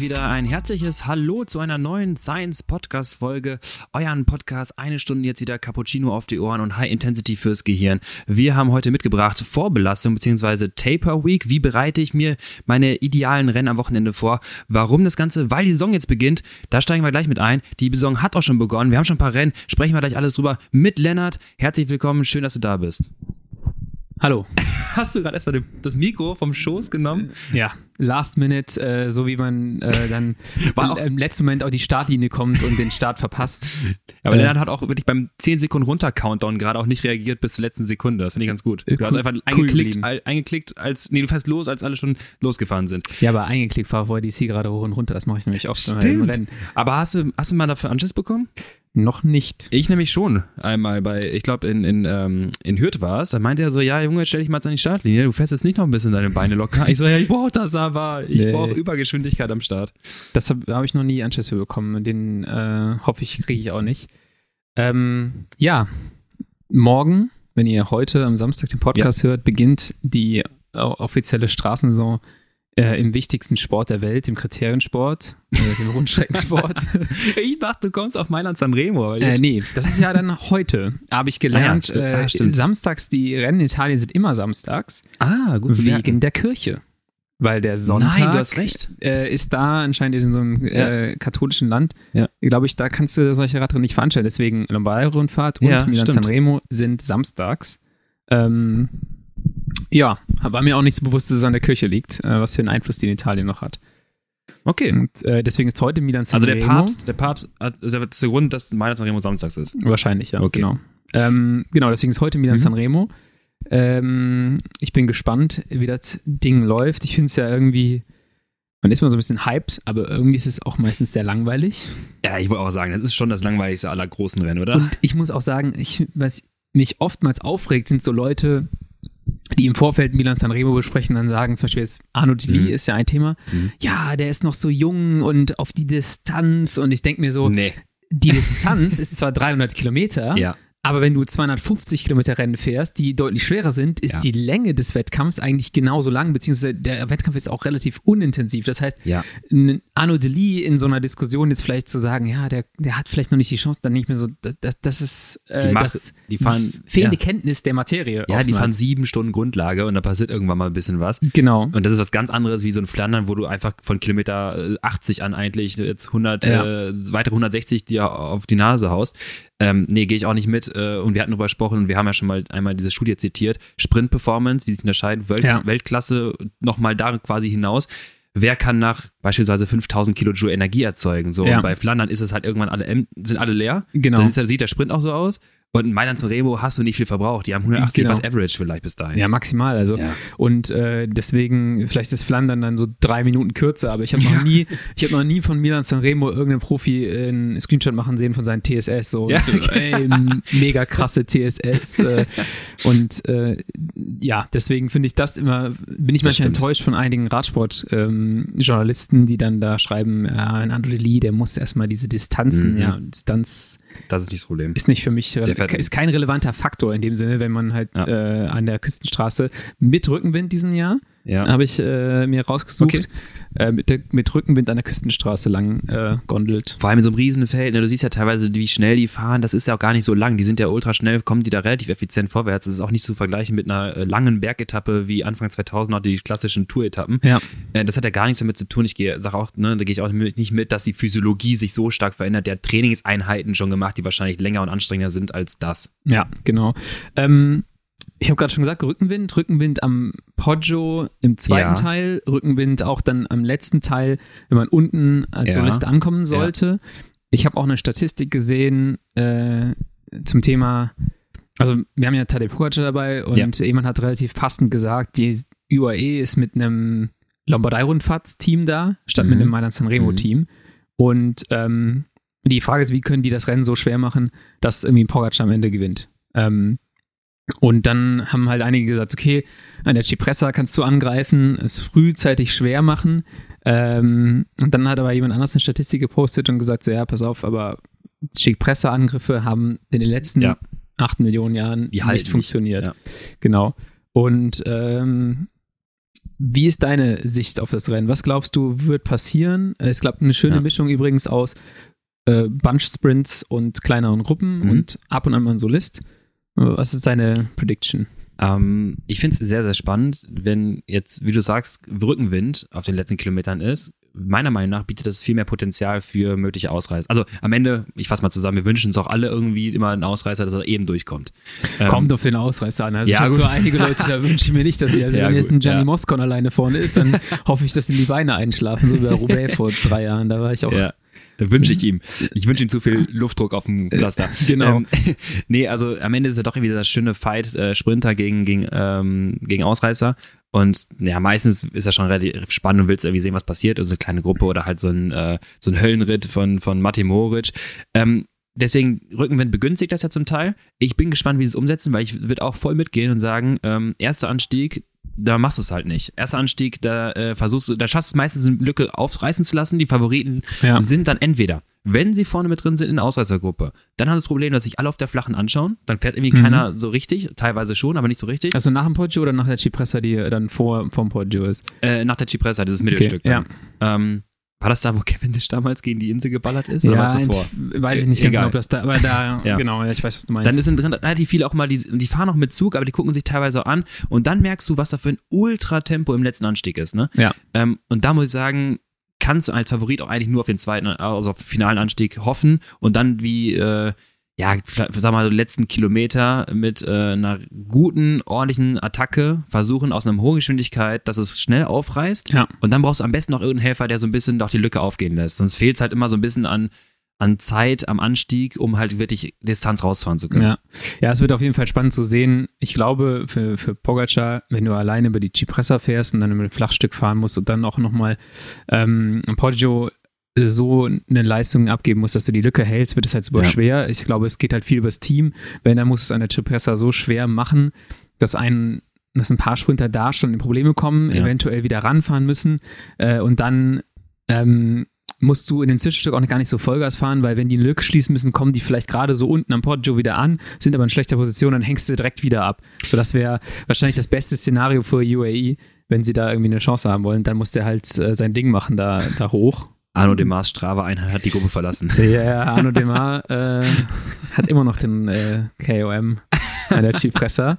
wieder ein herzliches Hallo zu einer neuen Science Podcast Folge. Euren Podcast, eine Stunde jetzt wieder Cappuccino auf die Ohren und High Intensity fürs Gehirn. Wir haben heute mitgebracht Vorbelastung bzw. Taper Week. Wie bereite ich mir meine idealen Rennen am Wochenende vor? Warum das Ganze? Weil die Saison jetzt beginnt. Da steigen wir gleich mit ein. Die Saison hat auch schon begonnen. Wir haben schon ein paar Rennen. Sprechen wir gleich alles drüber mit Lennart. Herzlich willkommen. Schön, dass du da bist. Hallo. Hast du gerade erstmal das Mikro vom Schoß genommen? Ja, Last Minute, äh, so wie man äh, dann War auch, im letzten Moment auf die Startlinie kommt und den Start verpasst. Aber äh, Lennart hat auch wirklich beim 10 Sekunden runter Countdown gerade auch nicht reagiert bis zur letzten Sekunde. Das finde ich ganz gut. Du hast einfach cool eingeklickt, all, eingeklickt, als nee, du fährst los, als alle schon losgefahren sind. Ja, aber eingeklickt war vorher die C gerade hoch und runter. Das mache ich nämlich oft. Stimmt. Aber hast du, hast du mal dafür Anschiss bekommen? Noch nicht. Ich nämlich schon einmal bei, ich glaube in, in, ähm, in Hürth war es, da meinte er so, ja Junge, stell dich mal jetzt an die Startlinie, du fährst jetzt nicht noch ein bisschen deine Beine locker. Ich so, ja, ich brauche das aber, ich nee. brauche Übergeschwindigkeit am Start. Das habe hab ich noch nie Anschlüsse bekommen, den äh, hoffe ich, kriege ich auch nicht. Ähm, ja, morgen, wenn ihr heute am Samstag den Podcast ja. hört, beginnt die offizielle Straßensaison äh, im wichtigsten Sport der Welt, im Kriteriensport, äh, dem Rundstreckensport. ich dachte, du kommst auf Mailand Sanremo. Äh, nee, das ist ja dann heute. Habe ich gelernt. Ah, ja, äh, samstags, die Rennen in Italien sind immer samstags. Ah, gut Wegen merken. der Kirche. Weil der Sonntag Nein, du hast recht. Äh, ist da anscheinend in so einem äh, katholischen Land. Ja. Glaube ich, da kannst du solche Radrennen nicht veranstalten. Deswegen Lombardei-Rundfahrt und ja, Milan Sanremo sind samstags. Ähm, ja, war mir auch nicht so bewusst, dass es an der Kirche liegt, äh, was für einen Einfluss die in Italien noch hat. Okay. Und äh, deswegen ist heute Milan Sanremo. Also der Papst, der Papst hat, ist der Grund, dass Milan Sanremo samstags ist. Wahrscheinlich, ja. Okay. Genau. Ähm, genau, deswegen ist heute Milan mhm. Sanremo. Ähm, ich bin gespannt, wie das Ding läuft. Ich finde es ja irgendwie, man ist mal so ein bisschen hyped, aber irgendwie ist es auch meistens sehr langweilig. Ja, ich wollte auch sagen, das ist schon das langweiligste aller großen Rennen, oder? Und ich muss auch sagen, ich, was mich oftmals aufregt, sind so Leute, die im Vorfeld Milan Sanremo besprechen, dann sagen zum Beispiel jetzt Arno Dili mhm. ist ja ein Thema. Mhm. Ja, der ist noch so jung und auf die Distanz und ich denke mir so, nee. die Distanz ist zwar 300 Kilometer, ja. Aber wenn du 250 Kilometer Rennen fährst, die deutlich schwerer sind, ist ja. die Länge des Wettkampfs eigentlich genauso lang, beziehungsweise der Wettkampf ist auch relativ unintensiv. Das heißt, ja. Arno Deli in so einer Diskussion jetzt vielleicht zu sagen, ja, der, der hat vielleicht noch nicht die Chance, dann nicht mehr so, das, das ist äh, Mach, das die fahren, fehlende ja. Kenntnis der Materie. Ja, die fahren sieben Stunden Grundlage und da passiert irgendwann mal ein bisschen was. Genau. Und das ist was ganz anderes wie so ein Flandern, wo du einfach von Kilometer 80 an eigentlich jetzt 100, äh, weitere 160 dir auf die Nase haust. Ähm, nee, gehe ich auch nicht mit. Äh, und wir hatten darüber gesprochen und wir haben ja schon mal einmal diese Studie zitiert. Sprint-Performance, wie sich unterscheiden, Welt ja. Weltklasse nochmal da quasi hinaus. Wer kann nach beispielsweise 5000 Kilojoule Energie erzeugen? So, ja. und bei Flandern ist es halt irgendwann alle, sind alle leer. Genau. Dann ist, sieht der Sprint auch so aus. Und in Mailand Remo hast du nicht viel verbraucht. Die haben 180 genau. Watt Average vielleicht bis dahin. Ja, maximal. Also ja. und äh, deswegen vielleicht ist Flandern dann so drei Minuten kürzer. Aber ich habe noch ja. nie, ich habe noch nie von Milan Sanremo irgendeinen Profi einen Screenshot machen sehen von seinen TSS. So, ja. ey, mega krasse TSS. äh, und äh, ja, deswegen finde ich das immer, bin ich manchmal enttäuscht von einigen Radsport-Journalisten, ähm, die dann da schreiben, ja, ein André der muss erstmal diese Distanzen, mhm. ja, Distanz. Das ist nicht das Problem. Ist nicht für mich ist kein relevanter Faktor in dem Sinne, wenn man halt ja. äh, an der Küstenstraße mit Rückenwind diesen Jahr ja. Habe ich äh, mir rausgesucht. Okay. Äh, mit, der, mit, Rückenwind an der Küstenstraße lang äh, gondelt. Vor allem in so einem Riesenfeld. Ne? Du siehst ja teilweise, wie schnell die fahren. Das ist ja auch gar nicht so lang. Die sind ja ultra schnell, kommen die da relativ effizient vorwärts. Das ist auch nicht zu vergleichen mit einer äh, langen Bergetappe wie Anfang 2000 noch die klassischen Tour-Etappen. Ja. Äh, das hat ja gar nichts damit zu tun. Ich gehe, sag auch, ne, da gehe ich auch nicht mit, dass die Physiologie sich so stark verändert. Der hat Trainingseinheiten schon gemacht, die wahrscheinlich länger und anstrengender sind als das. Ja, genau. Ähm, ich habe gerade schon gesagt, Rückenwind, Rückenwind am Poggio im zweiten ja. Teil, Rückenwind auch dann am letzten Teil, wenn man unten als ja. Solist ankommen sollte. Ja. Ich habe auch eine Statistik gesehen äh, zum Thema, also wir haben ja Tadej Pogacar dabei und jemand hat relativ passend gesagt, die UAE ist mit einem Lombardei-Rundfahrtsteam da, statt mhm. mit einem Mailand Sanremo-Team. Mhm. Und ähm, die Frage ist, wie können die das Rennen so schwer machen, dass irgendwie Pogacar am Ende gewinnt? Ähm, und dann haben halt einige gesagt, okay, an der Cipressa kannst du angreifen, es frühzeitig schwer machen. Ähm, und dann hat aber jemand anders eine Statistik gepostet und gesagt, so ja, pass auf, aber Cipressa-Angriffe haben in den letzten ja. acht Millionen Jahren Die nicht funktioniert. Ja. Genau. Und ähm, wie ist deine Sicht auf das Rennen? Was glaubst du, wird passieren? Es gab eine schöne ja. Mischung übrigens aus äh, Bunch-Sprints und kleineren Gruppen mhm. und ab und an mal ein Solist. Was ist deine Prediction? Ähm, ich finde es sehr, sehr spannend, wenn jetzt, wie du sagst, Rückenwind auf den letzten Kilometern ist. Meiner Meinung nach bietet das viel mehr Potenzial für mögliche Ausreißer. Also am Ende, ich fasse mal zusammen, wir wünschen uns auch alle irgendwie immer einen Ausreißer, dass er eben durchkommt. Ähm, Kommt auf den Ausreißer an. Also ja, ich so einige Leute, da wünsche ich mir nicht, dass die, also ja, wenn jetzt ein Gianni ja. Moscon alleine vorne ist, dann hoffe ich, dass ihm die Beine einschlafen, so wie bei Roubaix vor drei Jahren. Da war ich auch ja. Wünsche ich ihm. Ich wünsche ihm zu viel Luftdruck auf dem Cluster. genau. Ähm, nee, also am Ende ist ja doch wieder das schöne Fight, äh, Sprinter gegen, gegen, ähm, gegen Ausreißer. Und ja, meistens ist er schon relativ spannend und willst irgendwie sehen, was passiert. Also eine kleine Gruppe oder halt so ein, äh, so ein Höllenritt von, von Matti Moric. Ähm, deswegen, Rückenwind begünstigt das ja zum Teil. Ich bin gespannt, wie sie es umsetzen, weil ich würde auch voll mitgehen und sagen, ähm, erster Anstieg, da machst du es halt nicht. Erster Anstieg, da äh, versuchst du, da schaffst du meistens eine Lücke aufreißen zu lassen. Die Favoriten ja. sind dann entweder, wenn sie vorne mit drin sind in der Ausreißergruppe, dann haben das Problem, dass sich alle auf der flachen anschauen. Dann fährt irgendwie mhm. keiner so richtig, teilweise schon, aber nicht so richtig. Also nach dem Poggio oder nach der Cipressa, die dann vor vom Poggio ist? Äh, nach der Cipressa, dieses Mittelstück. Okay, ja. Ähm, war das da, wo Kevin Cavendish damals gegen die Insel geballert ist? Oder ja, davor? weiß ich nicht ganz genau, ob das da, aber da, ja. genau, ich weiß, was du meinst. Dann sind drin relativ viele auch mal, die, die fahren auch mit Zug, aber die gucken sich teilweise auch an und dann merkst du, was da für ein Ultratempo im letzten Anstieg ist, ne? Ja. Ähm, und da muss ich sagen, kannst du als Favorit auch eigentlich nur auf den zweiten, also auf den finalen Anstieg hoffen und dann wie, äh, ja, sag mal, letzten Kilometer mit äh, einer guten, ordentlichen Attacke versuchen aus einer hohen Geschwindigkeit, dass es schnell aufreißt. Ja. Und dann brauchst du am besten noch irgendeinen Helfer, der so ein bisschen doch die Lücke aufgehen lässt. Sonst fehlt es halt immer so ein bisschen an, an Zeit am Anstieg, um halt wirklich Distanz rausfahren zu können. Ja. ja, es wird auf jeden Fall spannend zu sehen. Ich glaube, für, für Pogacar, wenn du alleine über die Cipressa fährst und dann über ein Flachstück fahren musst und dann auch nochmal ähm, Poggio so eine Leistung abgeben musst, dass du die Lücke hältst, wird es halt super ja. schwer. Ich glaube, es geht halt viel übers Team. Wenn, dann muss es eine Cipressa so schwer machen, dass ein dass ein paar Sprinter da schon in Probleme kommen, ja. eventuell wieder ranfahren müssen äh, und dann ähm, musst du in dem Zwischenstück auch gar nicht so Vollgas fahren, weil wenn die eine Lücke schließen müssen, kommen die vielleicht gerade so unten am Poggio wieder an, sind aber in schlechter Position, dann hängst du direkt wieder ab. So, das wäre wahrscheinlich das beste Szenario für UAE, wenn sie da irgendwie eine Chance haben wollen. Dann muss der halt äh, sein Ding machen da, da hoch Arno Demars Strava-Einheit hat die Gruppe verlassen. Ja, Arno Demar äh, hat immer noch den äh, KOM der Chipressa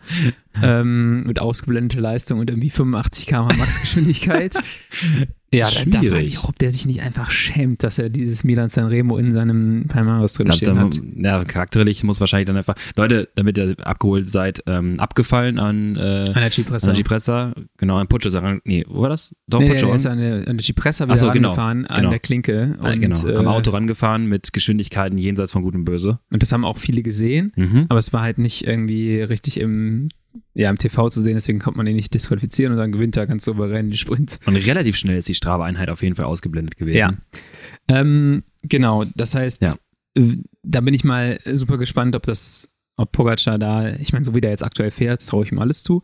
ähm, mit ausgeblendeter Leistung und irgendwie 85 km Maxgeschwindigkeit. Ja, da, da frage ich, ob der sich nicht einfach schämt, dass er dieses Milan Sanremo in seinem Palmares drin stehen hat. Ja, charakterlich muss wahrscheinlich dann einfach, Leute, damit ihr abgeholt seid, ähm, abgefallen an, äh, an der Cipressa. An der Cipressa, genau, an Puccio, nee, wo war das? Doch, nee, Puccio. Nee, ist an der, an der Cipressa wieder so, genau, rangefahren, genau. an der Klinke. Ah, und, genau, am äh, Auto rangefahren mit Geschwindigkeiten jenseits von Gut und Böse. Und das haben auch viele gesehen, mhm. aber es war halt nicht irgendwie richtig im ja, im TV zu sehen, deswegen kommt man ihn nicht disqualifizieren und dann gewinnt er ganz souverän den Sprint. Und relativ schnell ist die Strava-Einheit auf jeden Fall ausgeblendet gewesen. Ja. Ähm, genau, das heißt, ja. Äh, da bin ich mal super gespannt, ob das, ob Pogacar da, ich meine, so wie der jetzt aktuell fährt, traue ich ihm alles zu.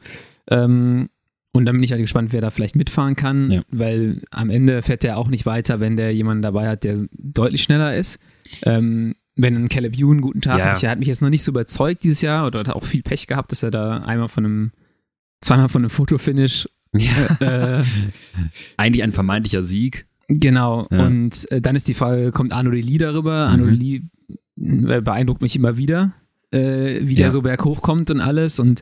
Ähm, und dann bin ich halt gespannt, wer da vielleicht mitfahren kann, ja. weil am Ende fährt der auch nicht weiter, wenn der jemanden dabei hat, der deutlich schneller ist. Ähm, wenn ein Caleb Ewan einen guten Tag ja. hat, er hat mich jetzt noch nicht so überzeugt dieses Jahr oder hat auch viel Pech gehabt, dass er da einmal von einem, zweimal von einem Fotofinish ja. äh, eigentlich ein vermeintlicher Sieg. Genau. Ja. Und äh, dann ist die Frage, kommt Arno Lee darüber? Mhm. Arno Lee äh, beeindruckt mich immer wieder, äh, wie der so berghoch kommt und alles und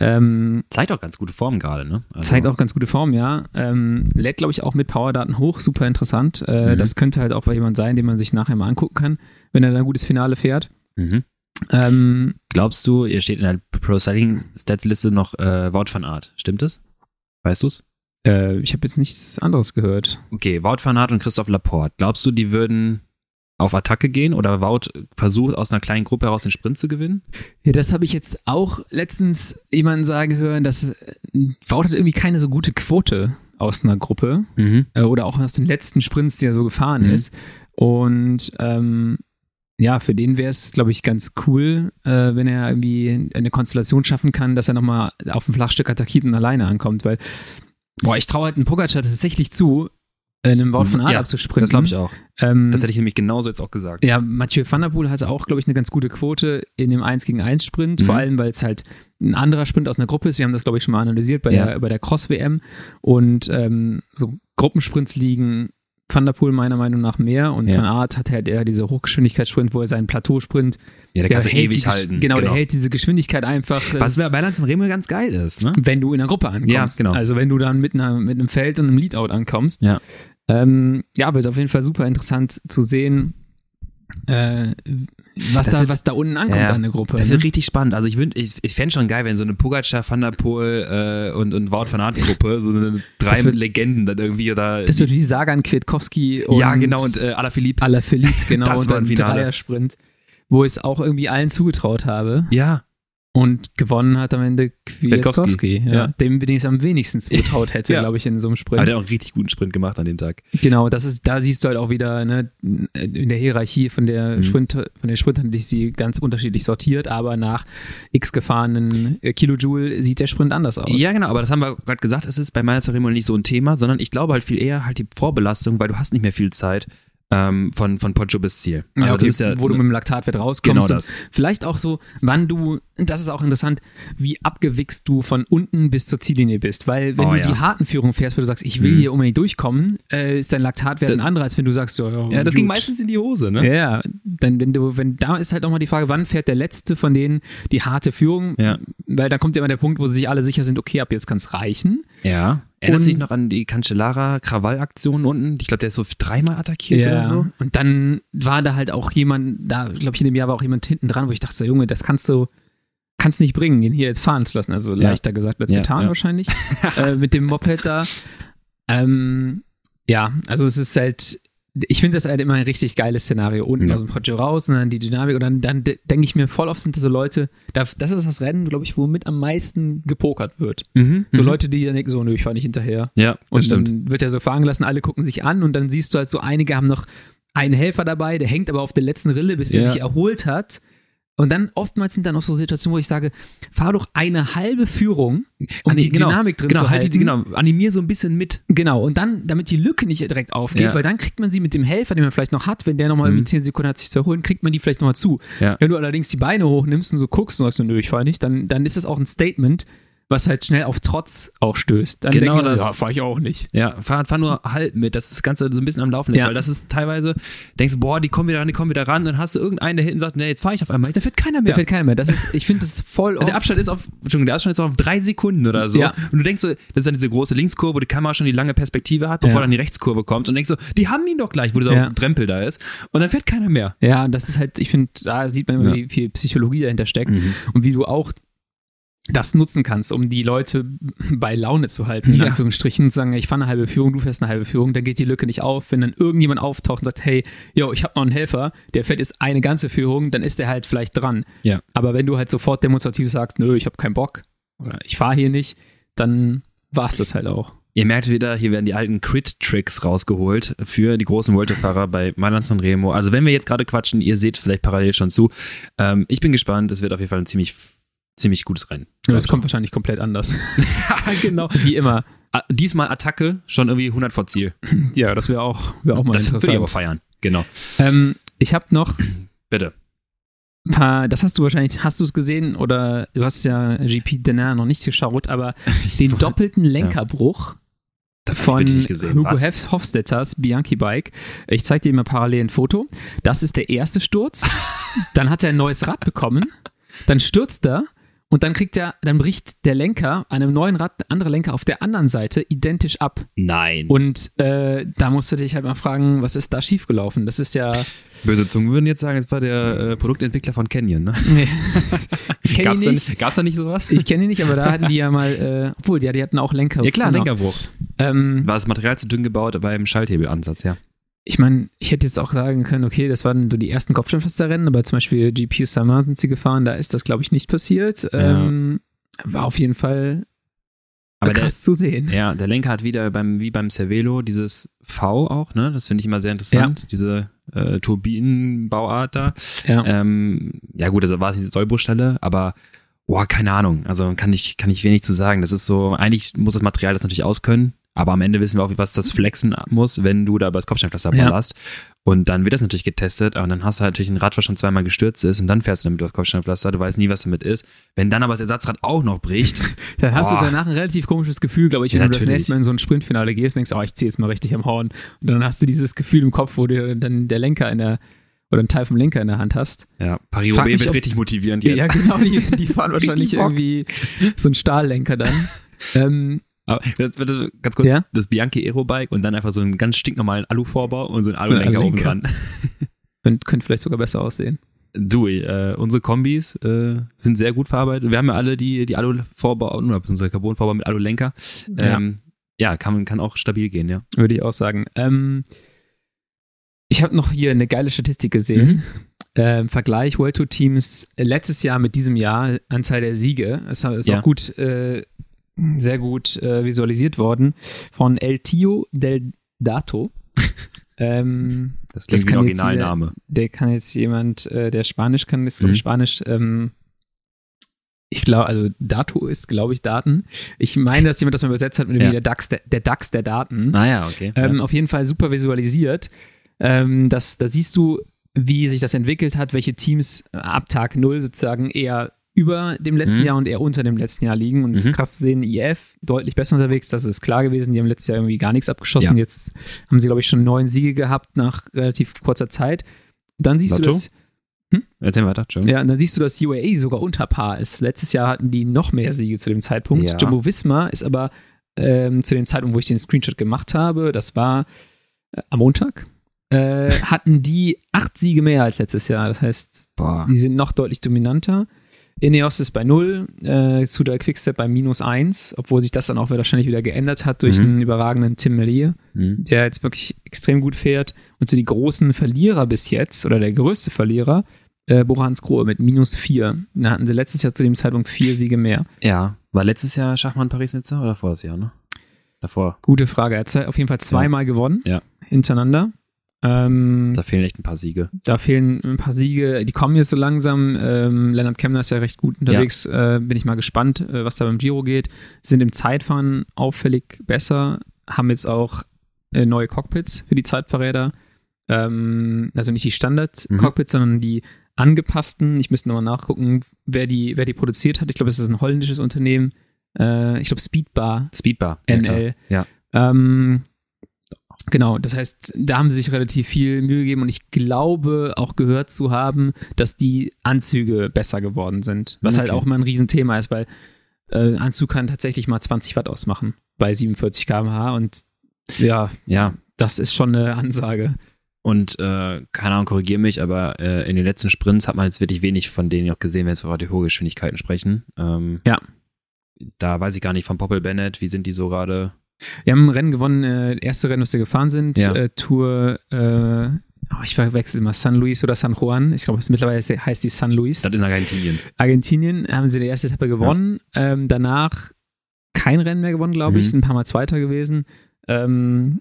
ähm, zeigt auch ganz gute Form gerade, ne? Also zeigt auch ganz gute Form, ja. Ähm, lädt, glaube ich, auch mit Powerdaten hoch, super interessant. Äh, mhm. Das könnte halt auch bei jemand sein, den man sich nachher mal angucken kann, wenn er dann ein gutes Finale fährt. Mhm. Ähm, Glaubst du, ihr steht in der Pro Cycling Stats Liste noch äh, Wout van Art, stimmt das? Weißt du's? Äh, ich habe jetzt nichts anderes gehört. Okay, Wout van Art und Christoph Laporte. Glaubst du, die würden auf Attacke gehen oder Wout versucht aus einer kleinen Gruppe heraus den Sprint zu gewinnen? Ja, das habe ich jetzt auch letztens jemanden sagen hören, dass äh, Wout hat irgendwie keine so gute Quote aus einer Gruppe mhm. äh, oder auch aus den letzten Sprints, die er so gefahren mhm. ist. Und ähm, ja, für den wäre es, glaube ich, ganz cool, äh, wenn er irgendwie eine Konstellation schaffen kann, dass er nochmal auf dem Flachstück attackiert und alleine ankommt, weil, boah, ich traue halt einen Pogacar tatsächlich zu, einem Wort von Aert ja, abzusprinten. Das glaube ich auch. Ähm, das hätte ich nämlich genauso jetzt auch gesagt. Ja, Mathieu van der Poel hatte auch, glaube ich, eine ganz gute Quote in dem 1 gegen 1 Sprint, mhm. vor allem, weil es halt ein anderer Sprint aus einer Gruppe ist. Wir haben das, glaube ich, schon mal analysiert bei ja. der, bei der Cross-WM. Und ähm, so Gruppensprints liegen Van der Poel meiner Meinung nach mehr und ja. Van Aert hat halt eher diese Hochgeschwindigkeitssprint, wo er seinen Plateausprint ja, der, der kann ewig halten. Genau, genau, der hält diese Geschwindigkeit einfach. Was bei Lance Remo ganz geil ist, ne? Wenn du in einer Gruppe ankommst. Ja, genau. Also wenn du dann mit, einer, mit einem Feld und einem Leadout ankommst. Ja. Ähm, ja, wird auf jeden Fall super interessant zu sehen, äh, was, da, wird, was da unten ankommt ja, an der Gruppe. Das ne? wird richtig spannend. Also ich, ich, ich fände schon geil, wenn so eine Pogacar, Van der Poel äh, und, und Wout van Aert Gruppe, so eine drei wird, Legenden dann irgendwie oder. Das wird wie Sagan, Kwiatkowski und Ja, genau, und äh, Alaphilippe. Alaphilippe, genau, das und dann ein Dreiersprint, wo ich es auch irgendwie allen zugetraut habe. Ja. Und gewonnen hat am Ende Kwiatkowski, ja. ja. Dem bin ich es am wenigsten zugetraut hätte, ja. glaube ich, in so einem Sprint. Aber der hat auch einen richtig guten Sprint gemacht an dem Tag. Genau, das ist, da siehst du halt auch wieder, ne, in der Hierarchie von der mhm. Sprint, von den Sprintern, die sie ganz unterschiedlich sortiert, aber nach x gefahrenen äh, Kilojoule sieht der Sprint anders aus. Ja, genau, aber das haben wir gerade gesagt, es ist bei meiner Zeremonie nicht so ein Thema, sondern ich glaube halt viel eher halt die Vorbelastung, weil du hast nicht mehr viel Zeit ähm, von, von Poggio bis Ziel. Also ja, okay, das ist ja, wo du mit dem Laktatwert rauskommst. Genau das. Vielleicht auch so, wann du, das ist auch interessant, wie abgewichst du von unten bis zur Ziellinie bist. Weil wenn oh, du ja. die harten Führungen fährst, wo du sagst, ich will hm. hier unbedingt durchkommen, äh, ist dein Laktatwert das, ein anderer, als wenn du sagst, oh, ja, das gut. ging meistens in die Hose, ne? Ja, dann wenn du, wenn da ist halt auch mal die Frage, wann fährt der letzte von denen die harte Führung? Ja. Weil da kommt ja immer der Punkt, wo sie sich alle sicher sind, okay, ab jetzt kann es reichen. Ja. Erinnerst du dich noch an die Cancellara-Krawall-Aktion unten? Ich glaube, der ist so dreimal attackiert ja. oder so. Und dann war da halt auch jemand, da glaube ich in dem Jahr war auch jemand hinten dran, wo ich dachte, so, Junge, das kannst du, kannst nicht bringen, ihn hier jetzt fahren zu lassen. Also ja. leichter gesagt als ja, getan wahrscheinlich. äh, mit dem Moped da. Ähm, ja, also es ist halt, ich finde das halt immer ein richtig geiles Szenario. Unten ja. aus dem Poggio raus und dann die Dynamik. Und dann, dann denke ich mir, voll oft sind das so Leute, das ist das Rennen, glaube ich, womit am meisten gepokert wird. Mhm, so mhm. Leute, die dann denken, so, nö, ich fahre nicht hinterher. Ja, das und stimmt. dann wird er so fahren gelassen, alle gucken sich an und dann siehst du halt so, einige haben noch einen Helfer dabei, der hängt aber auf der letzten Rille, bis der ja. sich erholt hat. Und dann oftmals sind da noch so Situationen, wo ich sage, fahr doch eine halbe Führung, um die genau, Dynamik drin genau, zu halten. Halt die, genau, animier so ein bisschen mit. Genau, und dann, damit die Lücke nicht direkt aufgeht, ja. weil dann kriegt man sie mit dem Helfer, den man vielleicht noch hat, wenn der nochmal mhm. irgendwie 10 Sekunden hat, sich zu erholen, kriegt man die vielleicht nochmal zu. Ja. Wenn du allerdings die Beine hochnimmst und so guckst und sagst, nö, ich fahr nicht, dann, dann ist das auch ein Statement, was halt schnell auf Trotz auch stößt. Dann genau denke das. Ja, fahre ich auch nicht. Ja, fahr, fahr nur halt mit, dass das Ganze so ein bisschen am Laufen ist, ja. weil das ist teilweise, denkst du, boah, die kommen wieder ran, die kommen wieder ran, dann hast du irgendeinen, der hinten sagt, nee, jetzt fahre ich auf einmal, da fährt keiner mehr. Da fährt keiner mehr. Das ist, ich finde das voll Der Abstand ist auf, Entschuldigung, der Abstand ist auf drei Sekunden oder so. Ja. Und du denkst so, das ist dann diese große Linkskurve, wo die Kamera schon die lange Perspektive hat, bevor ja. dann die Rechtskurve kommt und denkst so, die haben ihn doch gleich, wo dieser ja. Drempel da ist. Und dann fährt keiner mehr. Ja, das ist halt, ich finde, da sieht man immer, wie viel Psychologie dahinter steckt mhm. und wie du auch das nutzen kannst, um die Leute bei Laune zu halten, in ja. Anführungsstrichen, sagen, ich fahre eine halbe Führung, du fährst eine halbe Führung, dann geht die Lücke nicht auf. Wenn dann irgendjemand auftaucht und sagt, hey, yo, ich habe noch einen Helfer, der fährt jetzt eine ganze Führung, dann ist der halt vielleicht dran. Ja. Aber wenn du halt sofort demonstrativ sagst, nö, ich habe keinen Bock oder ich fahre hier nicht, dann war es das halt auch. Ihr merkt wieder, hier werden die alten Crit-Tricks rausgeholt für die großen Voltefahrer bei Mailand und Remo. Also wenn wir jetzt gerade quatschen, ihr seht vielleicht parallel schon zu. Ähm, ich bin gespannt, es wird auf jeden Fall ein ziemlich ziemlich gutes Rennen. Ja, das kommt wahrscheinlich komplett anders. genau. Wie immer. Diesmal Attacke schon irgendwie 100 vor Ziel. Ja, das wäre auch, wär auch mal das interessant. Das würde ich aber feiern. Genau. Ähm, ich habe noch. Bitte. Paar, das hast du wahrscheinlich, hast du es gesehen oder du hast ja GP Denain noch nicht geschaut, aber den doppelten Lenkerbruch. Ja. Das von Hugo Was? Hofstetters Bianchi Bike. Ich zeige dir mal parallel ein Foto. Das ist der erste Sturz. Dann hat er ein neues Rad bekommen. Dann stürzt er und dann kriegt er, dann bricht der Lenker einem neuen Rad, der andere Lenker auf der anderen Seite identisch ab. Nein. Und äh, da musst du dich halt mal fragen, was ist da schiefgelaufen? Das ist ja. Böse Zungen würden jetzt sagen, es war der äh, Produktentwickler von Canyon, ne? Nee. ich kenn gab's, ihn nicht. Da, gab's da nicht sowas? Ich kenne ihn nicht, aber da hatten die ja mal, äh, obwohl, ja, die hatten auch Lenker. Ja klar, genau. Lenkerbruch. Ähm, war das Material zu dünn gebaut beim Schalthebelansatz, ja ich meine, ich hätte jetzt auch sagen können, okay, das waren so die ersten Kopfsteinpflasterrennen, aber zum Beispiel GP Summer sind sie gefahren, da ist das, glaube ich, nicht passiert. Ja. Ähm, war auf jeden Fall aber krass der, zu sehen. Ja, der Lenker hat wieder beim, wie beim Cervelo dieses V auch, ne? Das finde ich immer sehr interessant, ja. diese äh, Turbinenbauart da. Ja. Ähm, ja gut, das war nicht die Sollbruchstelle, aber Boah, keine Ahnung. Also kann ich, kann ich wenig zu sagen. Das ist so, eigentlich muss das Material das natürlich auskönnen, aber am Ende wissen wir auch, was das flexen muss, wenn du da über das Kopfsteinpflaster Ja. ballerst. Und dann wird das natürlich getestet, und dann hast du halt natürlich ein Rad, was schon zweimal gestürzt ist, und dann fährst du damit auf Kopfsteinpflaster, du weißt nie, was damit ist. Wenn dann aber das Ersatzrad auch noch bricht, Dann hast Boah. du danach ein relativ komisches Gefühl, glaube ich, wenn Ja, du das nächste Mal in so ein Sprintfinale gehst und denkst, oh, ich ziehe jetzt mal richtig am Horn. Und dann hast du dieses Gefühl im Kopf, wo du dann der Lenker in der, oder ein Teil vom Lenker in der Hand hast. ja, Frag Paris-Roubaix mich, wird richtig motivierend jetzt. Ja, genau, die, die fahren wahrscheinlich irgendwie so einen Stahllenker dann. ähm, Aber das, das, ganz kurz, Ja? das Bianchi Aerobike und dann einfach so einen ganz stinknormalen Alu-Vorbau und so einen So ein Alulenker oben Alulenker. dran. könnte, könnte vielleicht sogar besser aussehen. Du, äh, unsere Kombis äh, sind sehr gut verarbeitet. Wir haben ja alle die, die Alu-Vorbau, oder beziehungsweise Carbon-Vorbau mit Alulenker. Ähm, ja, kann, kann auch stabil gehen, ja. Würde ich auch sagen. Ähm, ich habe noch hier eine geile Statistik gesehen. Ähm, Vergleich World Tour Teams letztes Jahr mit diesem Jahr, Anzahl der Siege. Es ist Ja. auch gut, äh, sehr gut äh, visualisiert worden von El Tio del Dato. ähm, Das klingt Das wie ein Originalname. der kann jetzt jemand, äh, der Spanisch kann, ist Mhm. Spanisch, ähm, ich glaube, also Dato ist, glaube ich, Daten. Ich meine, dass jemand das mal übersetzt hat mit Ja. der DAX der, der DAX der Daten. Ah ja, okay. Ähm, ja. Auf jeden Fall super visualisiert. Ähm, das, da siehst du, wie sich das entwickelt hat, welche Teams ab Tag null sozusagen eher über dem letzten Mhm. Jahr und eher unter dem letzten Jahr liegen. Und es Mhm. ist krass zu sehen, IF deutlich besser unterwegs, das ist klar gewesen. Die haben letztes Jahr irgendwie gar nichts abgeschossen. Ja. Jetzt haben sie, glaube ich, schon neun Siege gehabt nach relativ kurzer Zeit. Dann siehst Lotto? du das. Erzähl weiter, Entschuldigung. Ja, und dann siehst du, dass UAE sogar unter Paar ist. Letztes Jahr hatten die noch mehr Siege zu dem Zeitpunkt. Ja. Jumbo Visma ist aber ähm, zu dem Zeitpunkt, wo ich den Screenshot gemacht habe, das war äh, am Montag, äh, hatten die acht Siege mehr als letztes Jahr. Das heißt, Boah. die sind noch deutlich dominanter. Ineos ist bei 0, äh, Suda Quickstep bei minus 1, obwohl sich das dann auch wahrscheinlich wieder geändert hat durch Mhm. einen überragenden Tim Melier Hm. der jetzt wirklich extrem gut fährt. Und so die großen Verlierer bis jetzt, oder der größte Verlierer, äh, Bora Hansgrohe mit minus vier. Da hatten sie letztes Jahr zu dem Zeitpunkt vier Siege mehr. Ja, war letztes Jahr Schachmann Paris-Nizza oder vor das Jahr, ne? Davor. Gute Frage. Er hat auf jeden Fall zweimal gewonnen. Ja. Hintereinander. Ähm, Da fehlen echt ein paar Siege. da fehlen ein paar Siege, die kommen jetzt so langsam. Ähm, Lennart Kemner ist ja recht gut unterwegs. Äh, bin ich mal gespannt, äh, was da beim Giro geht. Sind im Zeitfahren auffällig besser, haben jetzt auch äh, neue Cockpits für die Zeitverräder. Ähm, also nicht die Standard-Cockpits, sondern die angepassten. Ich müsste nochmal nachgucken, wer die, wer die produziert hat. Ich glaube, es ist ein holländisches Unternehmen. Äh, ich glaube, Speedbar Speedbar. Ja. NL. Ja. Ähm, genau, das heißt, da haben sie sich relativ viel Mühe gegeben und ich glaube auch gehört zu haben, dass die Anzüge besser geworden sind. Was halt Okay. auch mal ein Riesenthema ist, weil äh, ein Anzug kann tatsächlich mal 20 Watt ausmachen bei 47 km/h und ja, Ja. das ist schon eine Ansage. Und äh, keine Ahnung, korrigiere mich, aber äh, in den letzten Sprints hat man jetzt wirklich wenig von denen auch gesehen, wenn wir über die Hochgeschwindigkeiten sprechen. Ähm, Ja. Da weiß ich gar nicht von Poppel Bennett, wie sind die so gerade? Wir haben ein Rennen gewonnen, äh, erste Rennen, das wir gefahren sind, Ja. äh, Tour, äh, oh, ich verwechsel immer San Luis oder San Juan. Ich glaube, es mittlerweile heißt die San Luis. Das in Argentinien. Argentinien haben sie die erste Etappe gewonnen. Ähm, danach kein Rennen mehr gewonnen, glaube ich. Mhm. Sind ein paar Mal Zweiter gewesen. Ähm,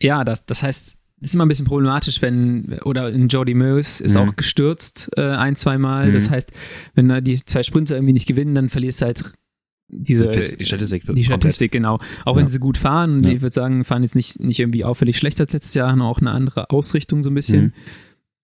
ja, das, das heißt, es ist immer ein bisschen problematisch, wenn, oder in Jody Meus ist Mhm. auch gestürzt äh, ein, zwei Mal. Mhm. Das heißt, wenn da die zwei Sprinter irgendwie nicht gewinnen, dann verlierst du halt diese, Die Statistik. die. Statistik, genau. Auch Ja. wenn sie gut fahren, Ja. ich würde sagen, fahren jetzt nicht, nicht irgendwie auffällig schlechter als letztes Jahr, haben auch eine andere Ausrichtung so ein bisschen. Mhm.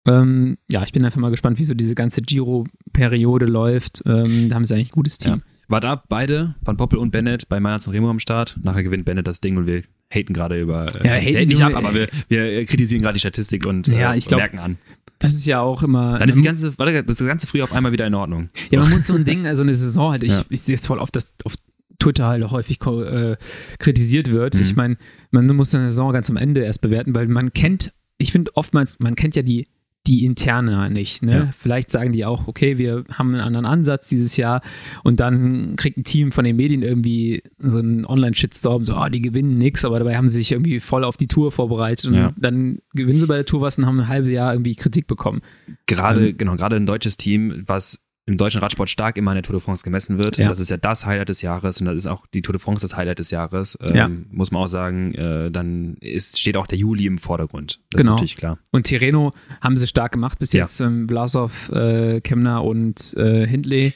Ähm, ja, ich bin einfach mal gespannt, wie so diese ganze Giro-Periode läuft. Ähm, da haben sie eigentlich ein gutes Team. Wart ab, beide, Van Poppel und Bennett bei Meinerz und Remo am Start. Nachher gewinnt Bennett das Ding und wir haten gerade über. Äh, Ja, haten nicht ab, aber wir, wir kritisieren gerade die Statistik und Ja, äh, ich glaub- merken an. Das ist ja auch immer. Dann ist die ganze, warte, das ganze Früh auf einmal wieder in Ordnung. So. ja, man muss so ein Ding, also eine Saison halt, ich, Ja. ich sehe es voll oft, dass auf Twitter halt auch häufig äh, kritisiert wird. Mhm. Ich meine, man muss eine Saison ganz am Ende erst bewerten, weil man kennt, ich finde oftmals, man kennt ja die, die interne nicht. Ne? Ja. Vielleicht sagen die auch, okay, wir haben einen anderen Ansatz dieses Jahr und dann kriegt ein Team von den Medien irgendwie so einen Online-Shitstorm, so, ah, die gewinnen nix, aber dabei haben sie sich irgendwie voll auf die Tour vorbereitet und Ja. dann gewinnen sie bei der Tour was und haben ein halbes Jahr irgendwie Kritik bekommen. Gerade, Ähm, genau, gerade ein deutsches Team, was im deutschen Radsport stark immer in der Tour de France gemessen wird. Ja. Das ist ja das Highlight des Jahres und das ist auch die Tour de France das Highlight des Jahres. Ähm, Ja. Muss man auch sagen, äh, dann ist, steht auch der Juli im Vordergrund. Das Genau. ist natürlich klar. Und Tirreno haben sie stark gemacht bis Ja. jetzt. Ähm, Vlasov, äh, Kemner und äh, Hindley.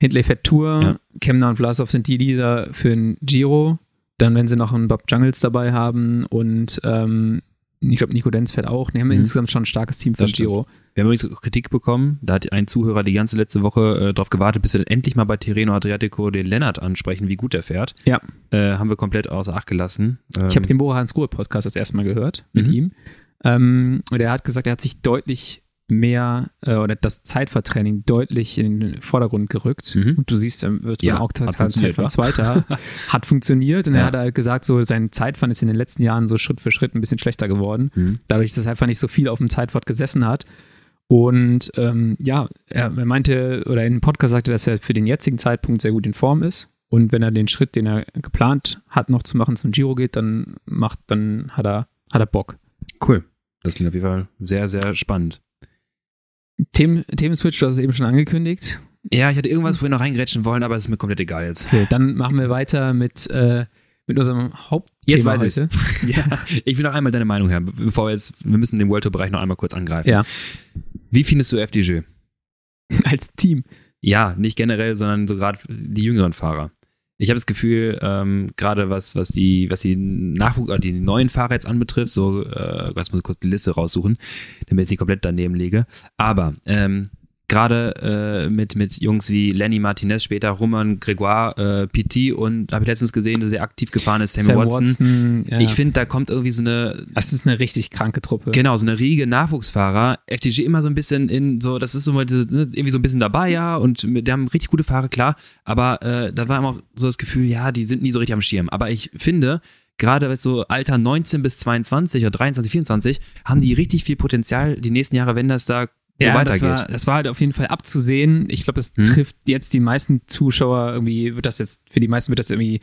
Hindley fährt Tour. Kemner und Vlasov sind die Leader für den Giro. Dann, wenn sie noch einen Bob Jungles dabei haben und ähm, ich glaube, Nico Denz fährt auch. Die haben mhm. insgesamt schon ein starkes Team für Giro. Wir haben übrigens Kritik bekommen. Da hat ein Zuhörer die ganze letzte Woche äh, darauf gewartet, bis wir dann endlich mal bei Tirreno Adriatico den Lennart ansprechen, wie gut der fährt. Ja. Äh, haben wir komplett außer Acht gelassen. Ähm, ich habe den Bora Hans Podcast das erste Mal gehört mit mhm. ihm. Ähm, und er hat gesagt, er hat sich deutlich mehr äh, oder das Zeitvertraining deutlich in den Vordergrund gerückt. Mhm. Und du siehst, er wird ja, auch Zeitfahren Zweiter. hat funktioniert. Und ja. er hat halt gesagt, so sein Zeitfahren ist in den letzten Jahren so Schritt für Schritt ein bisschen schlechter geworden. Mhm. Dadurch, dass er einfach nicht so viel auf dem Zeitfahrt gesessen hat. Und ähm, ja, er, er meinte, oder in dem Podcast sagte, dass er für den jetzigen Zeitpunkt sehr gut in Form ist. Und wenn er den Schritt, den er geplant hat, noch zu machen, zum Giro geht, dann macht, dann hat er, hat er Bock. Cool. Das klingt auf jeden Fall sehr, sehr spannend. Themen, Themenswitch, du hast es eben schon angekündigt. Ja, ich hatte irgendwas vorhin noch reingrätschen wollen, aber es ist mir komplett egal jetzt. Okay, dann machen wir weiter mit, äh, mit unserem Hauptthema Jetzt weiß ich ja, ich will noch einmal deine Meinung hören, bevor wir jetzt, wir müssen den World Tour Bereich noch einmal kurz angreifen. Ja. Wie findest du FDG? Als Team? Ja, nicht generell, sondern so gerade die jüngeren Fahrer ich habe das Gefühl, ähm, gerade was, was die, was die Nachwuchs, äh, die neuen Fahrer jetzt anbetrifft, so, äh, was muss ich kurz die Liste raussuchen, damit ich sie komplett daneben lege. Aber ähm, gerade äh, mit, mit Jungs wie Lenny Martinez, später Roman Gregoire, äh, PT und habe ich letztens gesehen, dass er aktiv gefahren ist, Sammy Sam Watson. Watson ja. Ich finde, da kommt irgendwie so eine. Das ist eine richtig kranke Truppe. Genau, so eine riege Nachwuchsfahrer. FTG immer so ein bisschen in so, das ist so mal irgendwie so ein bisschen dabei, ja, und die haben richtig gute Fahrer, klar. Aber äh, da war immer auch so das Gefühl, ja, die sind nie so richtig am Schirm. Aber ich finde, gerade was so Alter 19 bis 22 oder 23, 24, haben die richtig viel Potenzial die nächsten Jahre, wenn das da so ja, weitergeht. Das war, das war halt auf jeden Fall abzusehen. Ich glaube, das hm. trifft jetzt die meisten Zuschauer irgendwie, wird das jetzt, für die meisten wird das irgendwie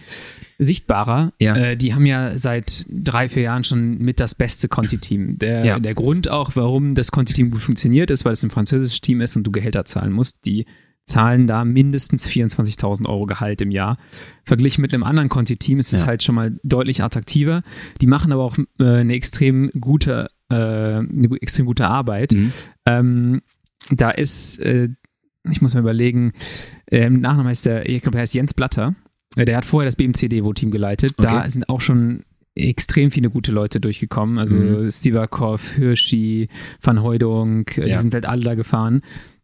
sichtbarer. Ja. Äh, die haben ja seit drei, vier Jahren schon mit das beste Conti-Team. Der, ja. der Grund auch, warum das Conti-Team gut funktioniert, ist, weil es ein französisches Team ist und du Gehälter zahlen musst. Die zahlen da mindestens 24.000 Euro Gehalt im Jahr. Verglichen mit einem anderen Conti-Team ist es ja. halt schon mal deutlich attraktiver. Die machen aber auch äh, eine extrem gute äh, eine extrem gute Arbeit. Mhm. Ähm, da ist, äh, ich muss mir überlegen, äh, im Nachnamen heißt der, ich glaube, er heißt Jens Blatter. Äh, der hat vorher das BMC-Devo-Team geleitet. Okay. Da sind auch schon extrem viele gute Leute durchgekommen. Also mhm. Stivakov, Hirschi, Van Heudung, äh, ja. die sind halt alle da gefahren.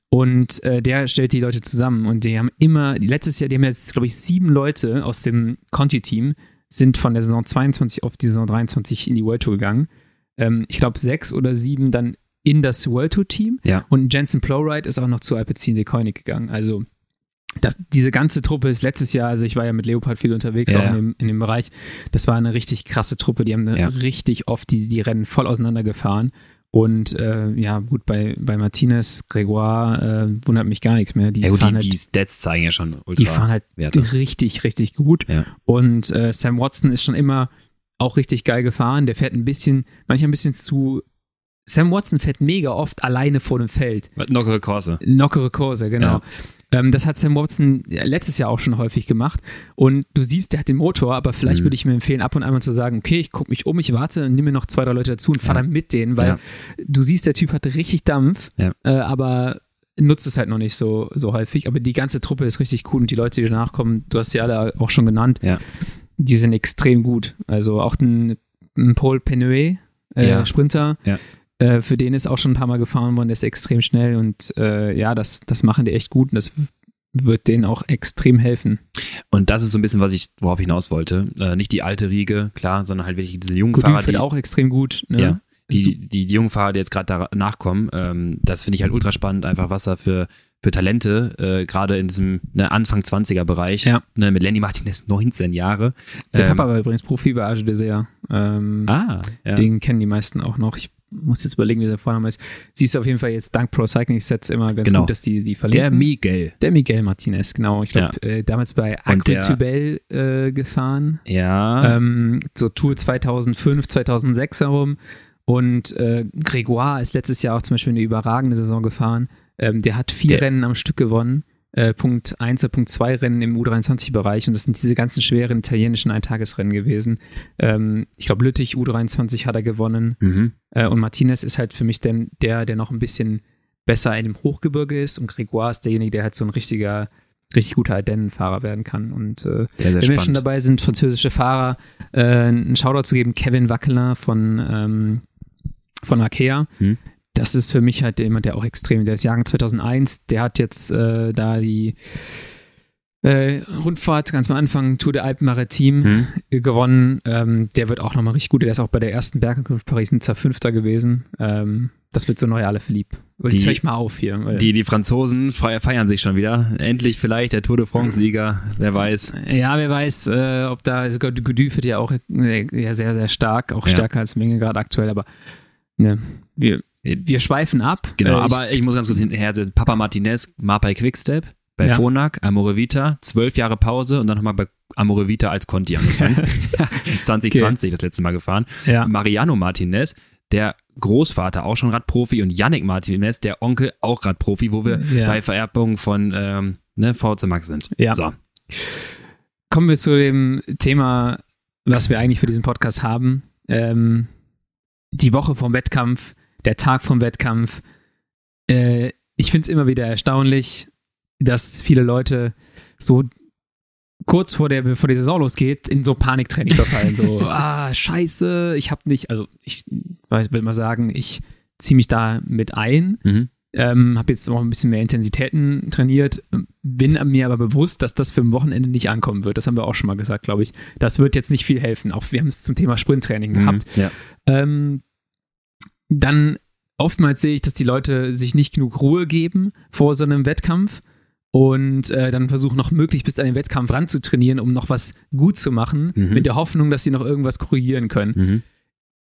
Und äh, der stellt die Leute zusammen und die haben immer, letztes Jahr, die haben jetzt, glaube ich, sieben Leute aus dem Conti-Team sind von der Saison 22 auf die Saison 23 in die World Tour gegangen ähm, ich glaube, sechs oder sieben dann in das World Tour Team. Ja. Und Jensen Plowright ist auch noch zu Alpecin de Koenig gegangen. Also das, diese ganze Truppe ist letztes Jahr, also ich war ja mit Leopard viel unterwegs, ja, auch in dem, in dem Bereich. Das war eine richtig krasse Truppe. Die haben ja. richtig oft die, die Rennen voll auseinandergefahren. Und äh, ja, gut, bei, bei Martinez, Gregoire äh, wundert mich gar nichts mehr. Die, ja, gut, fahren die, halt, die Stats zeigen ja schon ultra Die fahren halt Werte. richtig, richtig gut. Ja. Und äh, Sam Watson ist schon immer auch richtig geil gefahren. Der fährt ein bisschen, manchmal ein bisschen zu. Sam Watson fährt mega oft alleine vor dem Feld. Knockere Kurse. Knockere Kurse, genau. Ja. Ähm, das hat Sam Watson letztes Jahr auch schon häufig gemacht. Und du siehst, der hat den Motor, aber vielleicht mhm. würde ich mir empfehlen, ab und an mal zu sagen, okay, ich gucke mich um, ich warte und nehme mir noch zwei, drei Leute dazu und fahre ja. dann mit denen, weil ja. du siehst, der Typ hat richtig Dampf, äh, aber nutzt es halt noch nicht so, so häufig. Aber die ganze Truppe ist richtig cool und die Leute, die danach kommen, du hast sie alle auch schon genannt. Ja die sind extrem gut. Also auch ein, ein Paul Penue, äh, ja. Sprinter, ja. Äh, für den ist auch schon ein paar Mal gefahren worden, der ist extrem schnell und äh, ja, das, das machen die echt gut und das wird denen auch extrem helfen. Und das ist so ein bisschen, was ich, worauf ich hinaus wollte. Äh, nicht die alte Riege, klar, sondern halt wirklich diese jungen gut, Fahrer. Die auch extrem gut. Ne? Ja, die, die, die jungen Fahrer, die jetzt gerade da nachkommen, ähm, das finde ich halt ultra spannend, einfach was da für für Talente, äh, gerade in diesem ne, Anfang 20er Bereich. Ja. Ne, mit Lenny Martinez 19 Jahre. Der ähm, Papa war übrigens Profi bei Age Dessert. Ähm, ah, ja. Den kennen die meisten auch noch. Ich muss jetzt überlegen, wie der Vorname ist. Siehst du auf jeden Fall jetzt dank Pro Cycling Sets immer ganz genau. gut, dass die die verlinken. Der Miguel. Der Miguel Martinez, genau. Ich glaube, ja. äh, damals bei Agritubel äh, gefahren. Ja. Ähm, so Tour 2005, 2006 herum. Und äh, Gregoire ist letztes Jahr auch zum Beispiel eine überragende Saison gefahren. Ähm, der hat vier der, Rennen am Stück gewonnen. Äh, Punkt 1 und Punkt 2 Rennen im U23-Bereich und das sind diese ganzen schweren italienischen Eintagesrennen gewesen. Ähm, ich glaube, Lüttich U23 hat er gewonnen mhm. äh, und Martinez ist halt für mich denn der, der noch ein bisschen besser in dem Hochgebirge ist und Gregoire ist derjenige, der halt so ein richtiger richtig guter Ardennen-Fahrer werden kann. Und äh, sehr, sehr wenn wir schon dabei sind, französische Fahrer, äh, einen Shoutout zu geben, Kevin Wackeler von, ähm, von Arkea. Hm. Das ist für mich halt jemand, der auch extrem, der ist Jahrgang 2001, der hat jetzt äh, da die äh, Rundfahrt ganz am Anfang Tour de Alpen Maritim hm. gewonnen. Ähm, der wird auch nochmal richtig gut. Der ist auch bei der ersten Bergankunft Paris ein Fünfter gewesen. Ähm, das wird so neu alle verliebt. Jetzt höre ich mal auf hier. Die, die Franzosen feiern sich schon wieder. Endlich vielleicht der Tour de France-Sieger. Wer weiß. Ja, wer weiß, äh, ob da sogar Gody wird ja auch äh, ja, sehr, sehr stark. Auch ja. stärker als Menge gerade aktuell. Aber ne, wir, wir schweifen ab. Genau, äh, aber ich muss ganz kurz hinterher. Papa Martinez, Marpay Quickstep bei ja. Phonak, Amore Vita, zwölf Jahre Pause und dann nochmal bei Amore Vita als Conti angefangen. 2020 okay. das letzte Mal gefahren. Ja. Mariano Martinez, der Großvater auch schon Radprofi und Yannick Martinez, der Onkel auch Radprofi, wo wir ja. bei Vererbung von ähm, ne, VZ Max sind. Ja. So. Kommen wir zu dem Thema, was wir eigentlich für diesen Podcast haben. Ähm, die Woche vom Wettkampf, der Tag vom Wettkampf. Äh, ich finde es immer wieder erstaunlich, dass viele Leute so kurz vor der, bevor die Saison losgeht, in so Paniktraining verfallen. So, ah, scheiße, ich hab nicht, also ich würde mal sagen, ich ziehe mich da mit ein. Mhm. Ähm, habe jetzt auch ein bisschen mehr Intensitäten trainiert, bin mir aber bewusst, dass das für ein Wochenende nicht ankommen wird. Das haben wir auch schon mal gesagt, glaube ich. Das wird jetzt nicht viel helfen. Auch wir haben es zum Thema Sprinttraining mhm, gehabt. Ja. Ähm, dann oftmals sehe ich, dass die Leute sich nicht genug Ruhe geben vor so einem Wettkampf und äh, dann versuchen noch möglichst bis an den Wettkampf ranzutrainieren, um noch was gut zu machen, mhm. mit der Hoffnung, dass sie noch irgendwas korrigieren können. Mhm.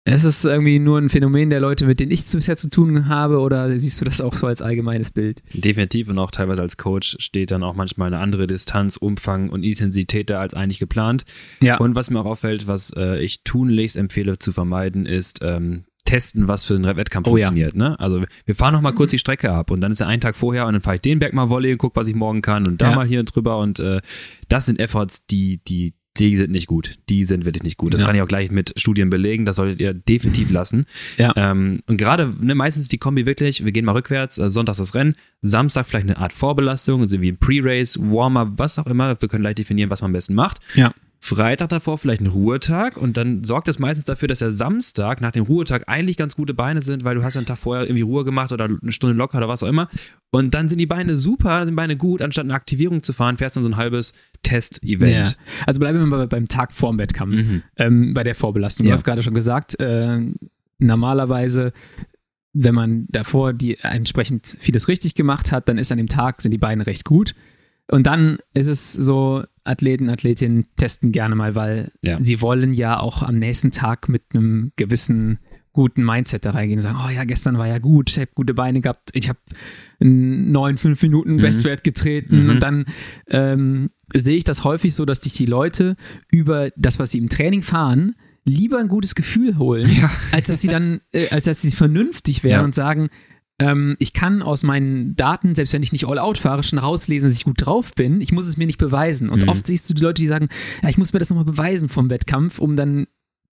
Es ist irgendwie nur ein Phänomen der Leute, mit denen ich bisher zu tun habe, oder siehst du das auch so als allgemeines Bild? Definitiv und auch teilweise als Coach steht dann auch manchmal eine andere Distanz, Umfang und Intensität da als eigentlich geplant. Ja. Und was mir auch auffällt, was äh, ich tunlichst empfehle zu vermeiden, ist ähm, testen, was für ein Wettkampf oh, funktioniert. Ja. Ne? Also wir fahren noch mal kurz die Strecke ab und dann ist er einen Tag vorher und dann fahre ich den Berg mal Volley und guck, was ich morgen kann und da ja. mal hier drüber und äh, das sind Efforts, die, die, die sind nicht gut. Die sind wirklich nicht gut. Das ja. kann ich auch gleich mit Studien belegen. Das solltet ihr definitiv lassen. Ja. Ähm, und gerade, ne, meistens die Kombi wirklich, wir gehen mal rückwärts, also Sonntags das Rennen, Samstag vielleicht eine Art Vorbelastung, also wie ein Pre-Race, Warm-up, was auch immer. Wir können gleich definieren, was man am besten macht. Ja. Freitag davor vielleicht einen Ruhetag und dann sorgt das meistens dafür, dass der Samstag nach dem Ruhetag eigentlich ganz gute Beine sind, weil du hast einen Tag vorher irgendwie Ruhe gemacht oder eine Stunde locker oder was auch immer. Und dann sind die Beine super, sind Beine gut, anstatt eine Aktivierung zu fahren, fährst dann so ein halbes Test-Event. Ja. Also bleiben wir mal beim Tag vorm Wettkampf, mhm. ähm, bei der Vorbelastung. Du ja. hast gerade schon gesagt, äh, normalerweise wenn man davor die entsprechend vieles richtig gemacht hat, dann ist an dem Tag sind die Beine recht gut. Und dann ist es so, Athleten, Athletinnen testen gerne mal, weil ja. sie wollen ja auch am nächsten Tag mit einem gewissen guten Mindset da reingehen und sagen, oh ja, gestern war ja gut, ich habe gute Beine gehabt, ich habe neun, fünf Minuten mhm. Bestwert getreten mhm. und dann ähm, sehe ich das häufig so, dass sich die Leute über das, was sie im Training fahren, lieber ein gutes Gefühl holen, ja. als dass sie dann, äh, als dass sie vernünftig wären ja. und sagen, ähm, ich kann aus meinen Daten, selbst wenn ich nicht all out fahre, schon rauslesen, dass ich gut drauf bin. Ich muss es mir nicht beweisen. Und mhm. oft siehst du die Leute, die sagen, ja, ich muss mir das nochmal beweisen vom Wettkampf, um dann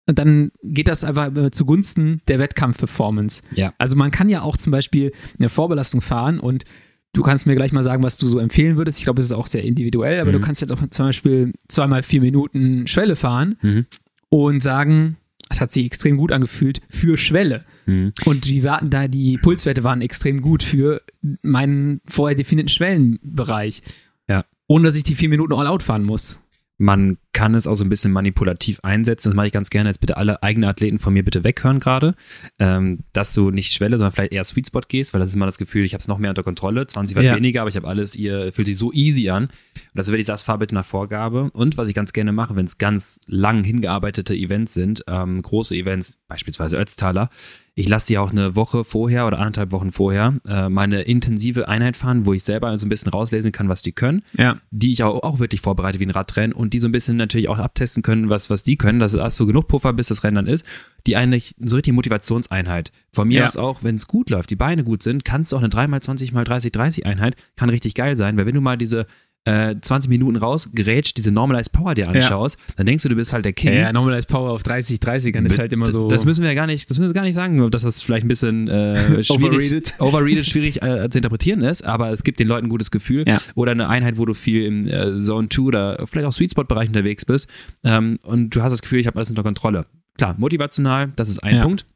und dann geht das einfach äh, zugunsten der Wettkampfperformance. Ja. Also man kann ja auch zum Beispiel eine Vorbelastung fahren und du kannst mir gleich mal sagen, was du so empfehlen würdest. Ich glaube, es ist auch sehr individuell, aber mhm. du kannst jetzt auch zum Beispiel zweimal vier Minuten Schwelle fahren mhm. und sagen, das hat sich extrem gut angefühlt für Schwelle. Mhm. Und die warten da, die Pulswerte waren extrem gut für meinen vorher definierten Schwellenbereich. Ja. Ohne dass ich die vier Minuten all out fahren muss. Man kann es auch so ein bisschen manipulativ einsetzen. Das mache ich ganz gerne. Jetzt bitte alle eigenen Athleten von mir bitte weghören gerade. Ähm, dass du nicht Schwelle, sondern vielleicht eher Sweet Spot gehst, weil das ist immer das Gefühl, ich habe es noch mehr unter Kontrolle. 20 Watt ja. weniger, aber ich habe alles, ihr fühlt sich so easy an. Und das würde ich sagen, fahr bitte nach Vorgabe. Und was ich ganz gerne mache, wenn es ganz lang hingearbeitete Events sind, ähm, große Events, beispielsweise Ötztaler, ich lasse sie auch eine Woche vorher oder anderthalb Wochen vorher äh, meine intensive Einheit fahren, wo ich selber so ein bisschen rauslesen kann, was die können, ja. die ich auch, auch wirklich vorbereite wie ein Radrennen und die so ein bisschen natürlich auch abtesten können, was, was die können, dass es so genug Puffer, bis das Rennen dann ist, die eigentlich so richtig Motivationseinheit. Von mir ja. aus auch, wenn es gut läuft, die Beine gut sind, kannst du auch eine 3x20 x 30 30 Einheit, kann richtig geil sein, weil wenn du mal diese äh, 20 Minuten raus, gerätscht, diese Normalized Power dir anschaust, ja. dann denkst du, du bist halt der King. Ja, ja Normalized Power auf 30, 30ern ist halt immer so. Das müssen wir ja gar nicht, das müssen wir gar nicht sagen, dass das vielleicht ein bisschen äh, schwierig, overrated. overrated schwierig äh, zu interpretieren ist, aber es gibt den Leuten ein gutes Gefühl. Ja. Oder eine Einheit, wo du viel im äh, Zone 2 oder vielleicht auch Sweet Spot Bereich unterwegs bist ähm, und du hast das Gefühl, ich habe alles unter Kontrolle. Klar, motivational, das ist ein. Punkt.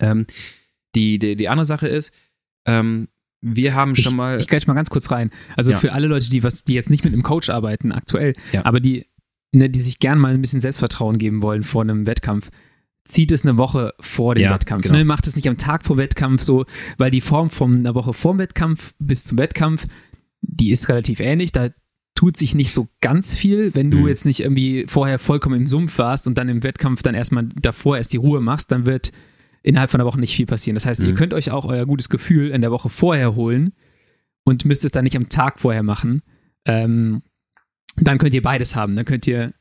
Ähm, die, die, die andere Sache ist, ähm, wir haben schon ich, mal. Ich gleich mal ganz kurz rein. Also ja. für alle Leute, die was, die jetzt nicht mit einem Coach arbeiten aktuell, ja. aber die, ne, die sich gern mal ein bisschen Selbstvertrauen geben wollen vor einem Wettkampf, zieht es eine Woche vor dem ja, Wettkampf. Genau. Ne? Macht es nicht am Tag vor Wettkampf so, weil die Form von einer Woche vor dem Wettkampf bis zum Wettkampf, die ist relativ ähnlich. Da tut sich nicht so ganz viel, wenn du mhm. jetzt nicht irgendwie vorher vollkommen im Sumpf warst und dann im Wettkampf dann erstmal davor erst die Ruhe machst, dann wird innerhalb von einer Woche nicht viel passieren. Das heißt, mhm. ihr könnt euch auch euer gutes Gefühl in der Woche vorher holen und müsst es dann nicht am Tag vorher machen. Ähm, dann könnt ihr beides haben. Dann könnt ihr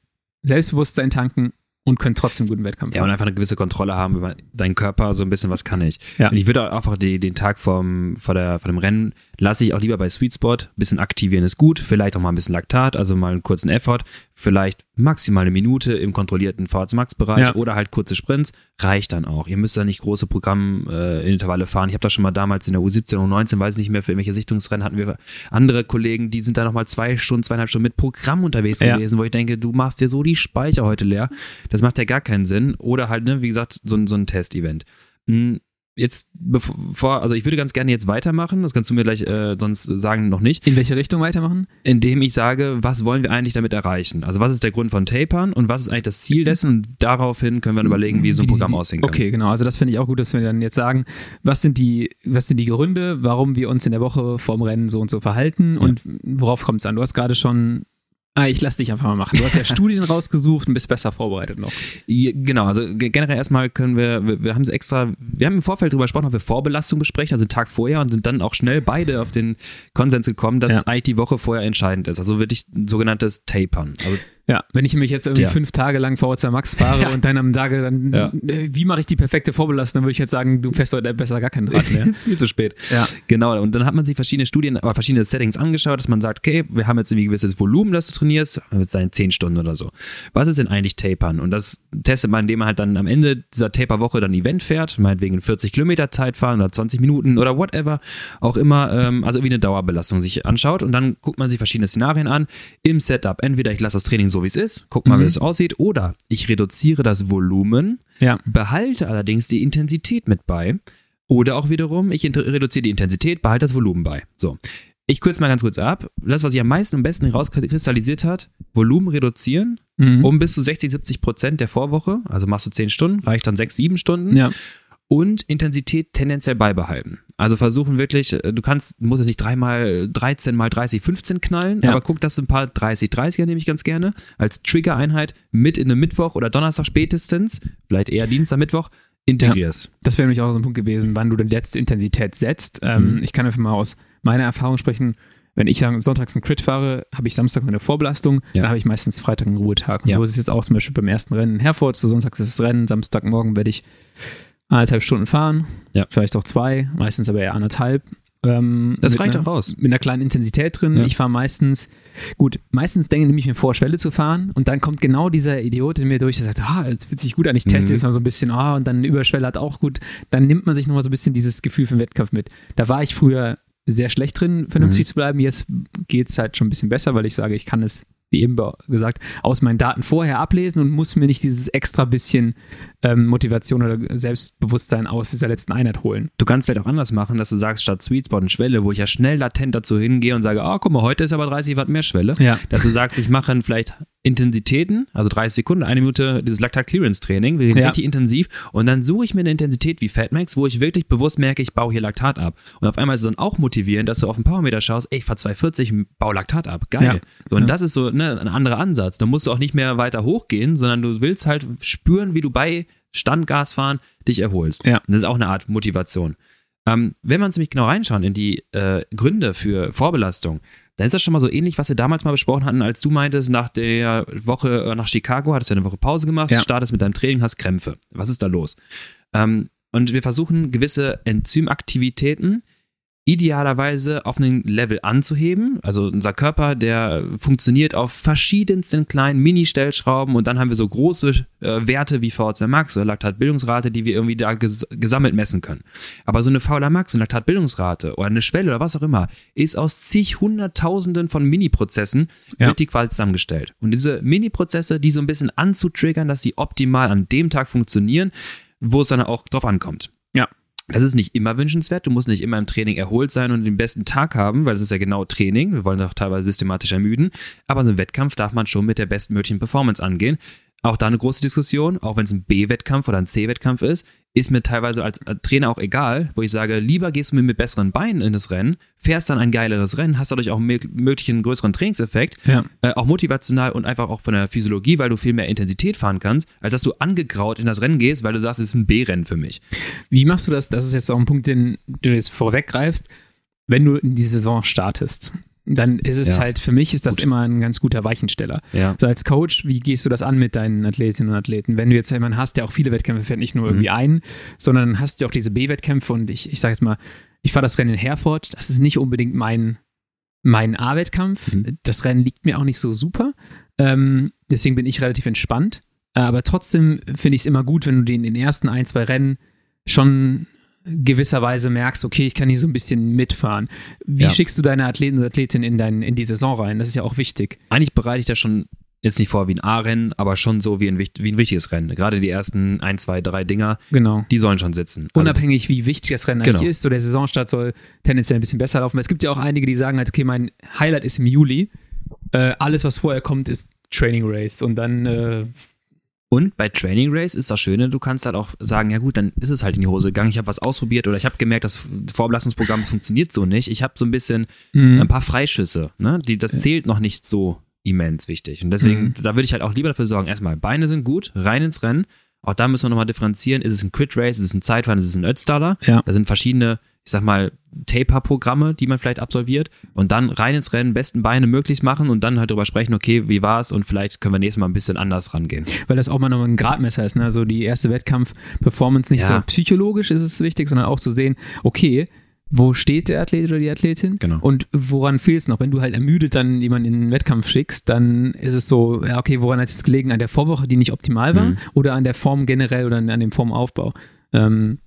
Selbstbewusstsein tanken und können trotzdem guten Wettkampf ja, und einfach eine gewisse Kontrolle haben über deinen Körper, so ein bisschen, was kann ich. Ja. Und ich würde auch einfach die, den Tag vom, vor, der, vor dem Rennen lasse ich auch lieber bei Sweet Spot. Ein bisschen aktivieren ist gut, vielleicht auch mal ein bisschen Laktat, also mal einen kurzen Effort, vielleicht maximal eine Minute im kontrollierten VHS-Max-Bereich ja. oder halt kurze Sprints, reicht dann auch. Ihr müsst da nicht große Programmintervalle äh, fahren. Ich habe da schon mal damals in der U17 und U19, weiß nicht mehr, für irgendwelche Sichtungsrennen hatten wir andere Kollegen, die sind da nochmal zwei Stunden, zweieinhalb Stunden mit Programm unterwegs ja. gewesen, wo ich denke, du machst dir so die Speicher heute leer. Das macht ja gar keinen Sinn. Oder halt, ne, wie gesagt, so, so ein Test-Event. Hm, jetzt bevor, also ich würde ganz gerne jetzt weitermachen, das kannst du mir gleich äh, sonst sagen noch nicht. In welche Richtung weitermachen? Indem ich sage, was wollen wir eigentlich damit erreichen? Also was ist der Grund von Tapern und was ist eigentlich das Ziel dessen? Und daraufhin können wir dann überlegen, wie so ein wie Programm die, aussehen kann. Okay, genau. Also das finde ich auch gut, dass wir dann jetzt sagen, was sind die, was sind die Gründe, warum wir uns in der Woche vorm Rennen so und so verhalten ja. und worauf kommt es an? Du hast gerade schon Ah, ich lass dich einfach mal machen. Du hast ja Studien rausgesucht und bist besser vorbereitet noch. Genau, also generell erstmal können wir, wir, wir haben es extra, wir haben im Vorfeld darüber gesprochen, ob wir Vorbelastung besprechen, also den Tag vorher und sind dann auch schnell beide auf den Konsens gekommen, dass ja. eigentlich die Woche vorher entscheidend ist. Also wirklich ein sogenanntes Tapern. Also ja, wenn ich mich jetzt irgendwie ja. fünf Tage lang VHC Max fahre ja. und dann am Tage dann, ja. Äh, wie mache ich die perfekte Vorbelastung, dann würde ich jetzt sagen, du fährst heute besser gar keinen Rad mehr. Viel zu spät. Ja. Genau, und dann hat man sich verschiedene Studien, oder verschiedene Settings angeschaut, dass man sagt, okay, wir haben jetzt irgendwie ein gewisses Volumen, das du trainierst, das sein zehn Stunden oder so. Was ist denn eigentlich Tapern? Und das testet man, indem man halt dann am Ende dieser Taper-Woche dann Event fährt, meinetwegen 40 Kilometer Zeit fahren oder 20 Minuten oder whatever, auch immer, ähm, also irgendwie eine Dauerbelastung sich anschaut und dann guckt man sich verschiedene Szenarien an im Setup. Entweder ich lasse das Training so, wie es ist, guck mal, mhm. wie es aussieht. Oder ich reduziere das Volumen, ja. behalte allerdings die Intensität mit bei. Oder auch wiederum, ich reduziere die Intensität, behalte das Volumen bei. So. Ich kürze mal ganz kurz ab. Das, was sich am meisten am besten herauskristallisiert hat, Volumen reduzieren mhm. um bis zu 60, 70 Prozent der Vorwoche. Also machst du 10 Stunden, reicht dann 6, 7 Stunden. Ja und Intensität tendenziell beibehalten. Also versuchen wirklich, äh, du kannst, du musst jetzt nicht dreimal 13 mal 30, 15 knallen, ja. aber guck, dass du ein paar 30, 30er nehme ich ganz gerne als Trigger-Einheit mit in einem Mittwoch oder Donnerstag spätestens, vielleicht eher Dienstag, Mittwoch, integrierst. Ja, das wäre nämlich auch so ein Punkt gewesen, wann du die letzte Intensität setzt. Ähm, mhm. Ich kann einfach mal aus meiner Erfahrung sprechen. Wenn ich sonntags einen Crit fahre, habe ich Samstag eine Vorbelastung, ja. dann habe ich meistens Freitag einen Ruhetag. Und ja. so ist es jetzt auch zum Beispiel beim ersten Rennen in Herford. So sonntags ist das Rennen, Samstagmorgen werde ich anderthalb Stunden fahren, ja. vielleicht auch zwei, meistens aber eher anderthalb. Ähm, das reicht auch raus. Mit einer kleinen Intensität drin. Ja. Ich fahre meistens, gut, meistens denke ich mir vor, Schwelle zu fahren und dann kommt genau dieser Idiot in mir durch, der sagt, ah, jetzt fühlt sich gut an, ich teste mhm. jetzt mal so ein bisschen, ah, oh, und dann Überschwelle hat auch gut. Dann nimmt man sich nochmal so ein bisschen dieses Gefühl für den Wettkampf mit. Da war ich früher sehr schlecht drin, vernünftig mhm. zu bleiben. Jetzt geht es halt schon ein bisschen besser, weil ich sage, ich kann es wie eben gesagt, aus meinen Daten vorher ablesen und muss mir nicht dieses extra bisschen ähm, Motivation oder Selbstbewusstsein aus dieser letzten Einheit holen. Du kannst vielleicht auch anders machen, dass du sagst, statt Sweet Spot und Schwelle, wo ich ja schnell latent dazu hingehe und sage, oh, guck mal, heute ist aber 30 Watt mehr Schwelle, ja. dass du sagst, ich mache vielleicht Intensitäten, also 30 Sekunden, eine Minute dieses Lactat Clearance Training, wir gehen ja. richtig intensiv und dann suche ich mir eine Intensität wie Fatmax, wo ich wirklich bewusst merke, ich baue hier Laktat ab. Und auf einmal ist es dann auch motivierend, dass du auf den Powermeter schaust, ey, ich fahr 240, baue Laktat ab. Geil. Ja. So, und ja. das ist so ne, ein anderer Ansatz. Da musst du auch nicht mehr weiter hochgehen, sondern du willst halt spüren, wie du bei Standgas fahren dich erholst. Ja. Und das ist auch eine Art Motivation. Ähm, wenn wir uns nämlich genau reinschauen in die äh, Gründe für Vorbelastung, dann ist das schon mal so ähnlich, was wir damals mal besprochen hatten, als du meintest, nach der Woche äh, nach Chicago, hattest du eine Woche Pause gemacht, ja. startest mit deinem Training, hast Krämpfe. Was ist da los? Ähm, und wir versuchen gewisse Enzymaktivitäten idealerweise auf einen Level anzuheben. Also unser Körper, der funktioniert auf verschiedensten kleinen Mini-Stellschrauben und dann haben wir so große äh, Werte wie VO2 Max oder Laktatbildungsrate, die wir irgendwie da ges gesammelt messen können. Aber so eine VLA Max und Laktatbildungsrate oder eine Schwelle oder was auch immer ist aus zig Hunderttausenden von Mini-Prozessen ja. wird die quasi zusammengestellt. Und diese Mini-Prozesse, die so ein bisschen anzutriggern, dass sie optimal an dem Tag funktionieren, wo es dann auch drauf ankommt. Ja. Das ist nicht immer wünschenswert. Du musst nicht immer im Training erholt sein und den besten Tag haben, weil das ist ja genau Training. Wir wollen doch teilweise systematisch ermüden. Aber so einen Wettkampf darf man schon mit der bestmöglichen Performance angehen. Auch da eine große Diskussion, auch wenn es ein B-Wettkampf oder ein C-Wettkampf ist, ist mir teilweise als Trainer auch egal, wo ich sage, lieber gehst du mir mit besseren Beinen in das Rennen, fährst dann ein geileres Rennen, hast dadurch auch möglich einen größeren Trainingseffekt, ja. äh, auch motivational und einfach auch von der Physiologie, weil du viel mehr Intensität fahren kannst, als dass du angegraut in das Rennen gehst, weil du sagst, es ist ein B-Rennen für mich. Wie machst du das? Das ist jetzt auch ein Punkt, den du jetzt vorweggreifst, wenn du in die Saison startest dann ist es ja. halt, für mich ist das Gut. immer ein ganz guter Weichensteller. Ja. So als Coach, wie gehst du das an mit deinen Athletinnen und Athleten? Wenn du jetzt jemanden hast, der auch viele Wettkämpfe fährt, nicht nur mhm. irgendwie einen, sondern hast du auch diese B-Wettkämpfe und ich, ich sage jetzt mal, ich fahre das Rennen in Herford, das ist nicht unbedingt mein, mein A-Wettkampf. Mhm. Das Rennen liegt mir auch nicht so super. Ähm, deswegen bin ich relativ entspannt. Aber trotzdem finde ich es immer gut, wenn du den in den ersten ein, zwei Rennen schon gewisserweise merkst, okay, ich kann hier so ein bisschen mitfahren. Wie ja. schickst du deine Athleten und Athletinnen in, dein, in die Saison rein? Das ist ja auch wichtig. Eigentlich bereite ich das schon jetzt nicht vor wie ein A-Rennen, aber schon so wie ein, wie ein wichtiges Rennen. Gerade die ersten ein, zwei, drei Dinger, genau. die sollen schon sitzen. Also Unabhängig, wie wichtig das Rennen genau. eigentlich ist, so der Saisonstart soll tendenziell ein bisschen besser laufen. Es gibt ja auch einige, die sagen halt, okay, mein Highlight ist im Juli. Äh, alles, was vorher kommt, ist Training Race und dann äh, und bei Training Race ist das Schöne, du kannst halt auch sagen, ja gut, dann ist es halt in die Hose gegangen, ich habe was ausprobiert oder ich habe gemerkt, das Vorbelastungsprogramm funktioniert so nicht. Ich habe so ein bisschen mhm. ein paar Freischüsse, ne? Die, das zählt noch nicht so immens wichtig. Und deswegen, mhm. da würde ich halt auch lieber dafür sorgen, erstmal, Beine sind gut, rein ins Rennen. Auch da müssen wir nochmal differenzieren, ist es ein Quit Race, ist es ein Zeitfahren, ist es ein Ötztaler? Ja. Da sind verschiedene ich sag mal, Taper-Programme, die man vielleicht absolviert und dann rein ins Rennen, besten Beine möglichst machen und dann halt darüber sprechen, okay, wie war es und vielleicht können wir nächstes Mal ein bisschen anders rangehen. Weil das auch mal nochmal ein Gradmesser ist, ne? Also die erste Wettkampf-Performance nicht ja. so psychologisch ist es wichtig, sondern auch zu sehen, okay, wo steht der Athlet oder die Athletin genau. und woran fehlt es noch? Wenn du halt ermüdet dann jemanden in den Wettkampf schickst, dann ist es so, ja, okay, woran hat es jetzt gelegen? An der Vorwoche, die nicht optimal war mhm. oder an der Form generell oder an dem Formaufbau? Ähm,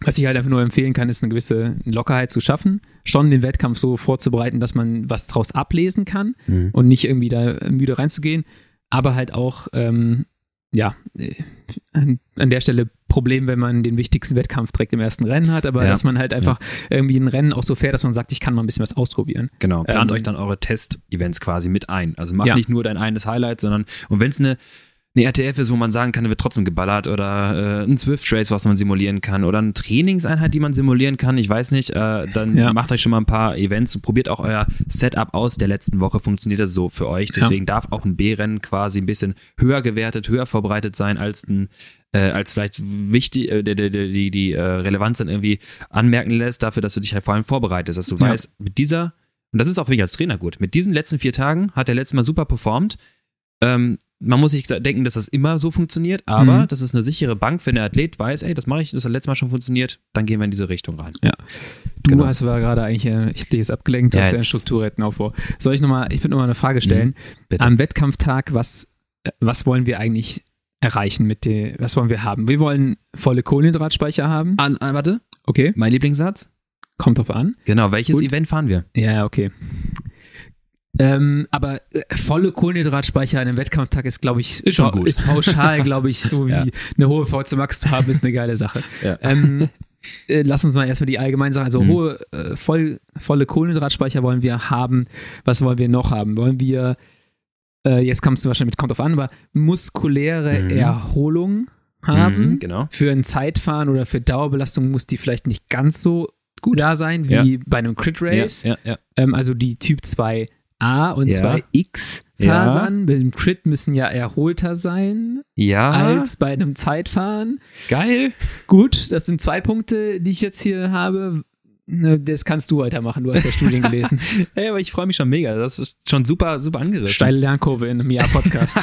was ich halt einfach nur empfehlen kann, ist eine gewisse Lockerheit zu schaffen, schon den Wettkampf so vorzubereiten, dass man was draus ablesen kann mhm. und nicht irgendwie da müde reinzugehen, aber halt auch, ähm, ja, an, an, der Stelle Problem, wenn man den wichtigsten Wettkampf direkt im ersten Rennen hat, aber ja. dass man halt einfach ja. irgendwie ein Rennen auch so fährt, dass man sagt, ich kann mal ein bisschen was ausprobieren. Genau, plant ähm, euch dann eure Test-Events quasi mit ein. Also macht ja. nicht nur dein eines Highlight, sondern und wenn es eine eine RTF ist, wo man sagen kann, da wird trotzdem geballert oder äh, ein Swift Race, was man simulieren kann oder eine Trainingseinheit, die man simulieren kann, ich weiß nicht, äh, dann ja. macht euch schon mal ein paar Events und probiert auch euer Setup aus. Der letzten Woche funktioniert das so für euch. Deswegen ja. darf auch ein B-Rennen quasi ein bisschen höher gewertet, höher vorbereitet sein als ein äh, als vielleicht wichtig, äh, die, die, die, die äh, Relevanz dann irgendwie anmerken lässt, dafür, dass du dich halt vor allem vorbereitest, dass du ja. weißt, mit dieser, und das ist auch für mich als Trainer gut, mit diesen letzten vier Tagen hat er letztes Mal super performt. Ähm, man muss sich denken, dass das immer so funktioniert, aber mhm. das ist eine sichere Bank, wenn der Athlet weiß, ey, das mache ich, das hat letztes Mal schon funktioniert, dann gehen wir in diese Richtung rein. Ja. Du genau. hast aber gerade eigentlich, äh, ich habe dich jetzt abgelenkt, du yes. hast ja einen Strukturrettenaufbau. Soll ich nochmal, ich würde nochmal eine Frage stellen. Mhm. Am Wettkampftag, was, was wollen wir eigentlich erreichen mit dem, was wollen wir haben? Wir wollen volle Kohlenhydratspeicher haben. An, an warte. Okay. Mein Lieblingssatz? Kommt drauf an. Genau, welches Gut. Event fahren wir? Ja, okay. Ähm, aber äh, volle Kohlenhydratspeicher an einem Wettkampftag ist, glaube ich, ist, schon gut. ist pauschal, glaube ich, so wie ja. eine hohe VC Max zu haben, ist eine geile Sache. Ja. Ähm, äh, lass uns mal erstmal die allgemeinen sagen. Also mhm. hohe, äh, voll, volle Kohlenhydratspeicher wollen wir haben. Was wollen wir noch haben? Wollen wir, äh, jetzt kommst du wahrscheinlich mit, kommt drauf an, aber muskuläre mhm. Erholung haben. Mhm, genau. Für ein Zeitfahren oder für Dauerbelastung muss die vielleicht nicht ganz so gut da sein wie ja. bei einem Crit Race. Ja, ja, ähm, also die Typ 2 A und ja. zwei X-Fasern. Ja. Mit dem Crit müssen ja erholter sein. Ja. Als bei einem Zeitfahren. Geil. Gut, das sind zwei Punkte, die ich jetzt hier habe. Ne, das kannst du weitermachen, du hast ja Studien gelesen. hey, aber ich freue mich schon mega. Das ist schon super, super angerissen. Steile Lernkurve in einem Jahr Podcast.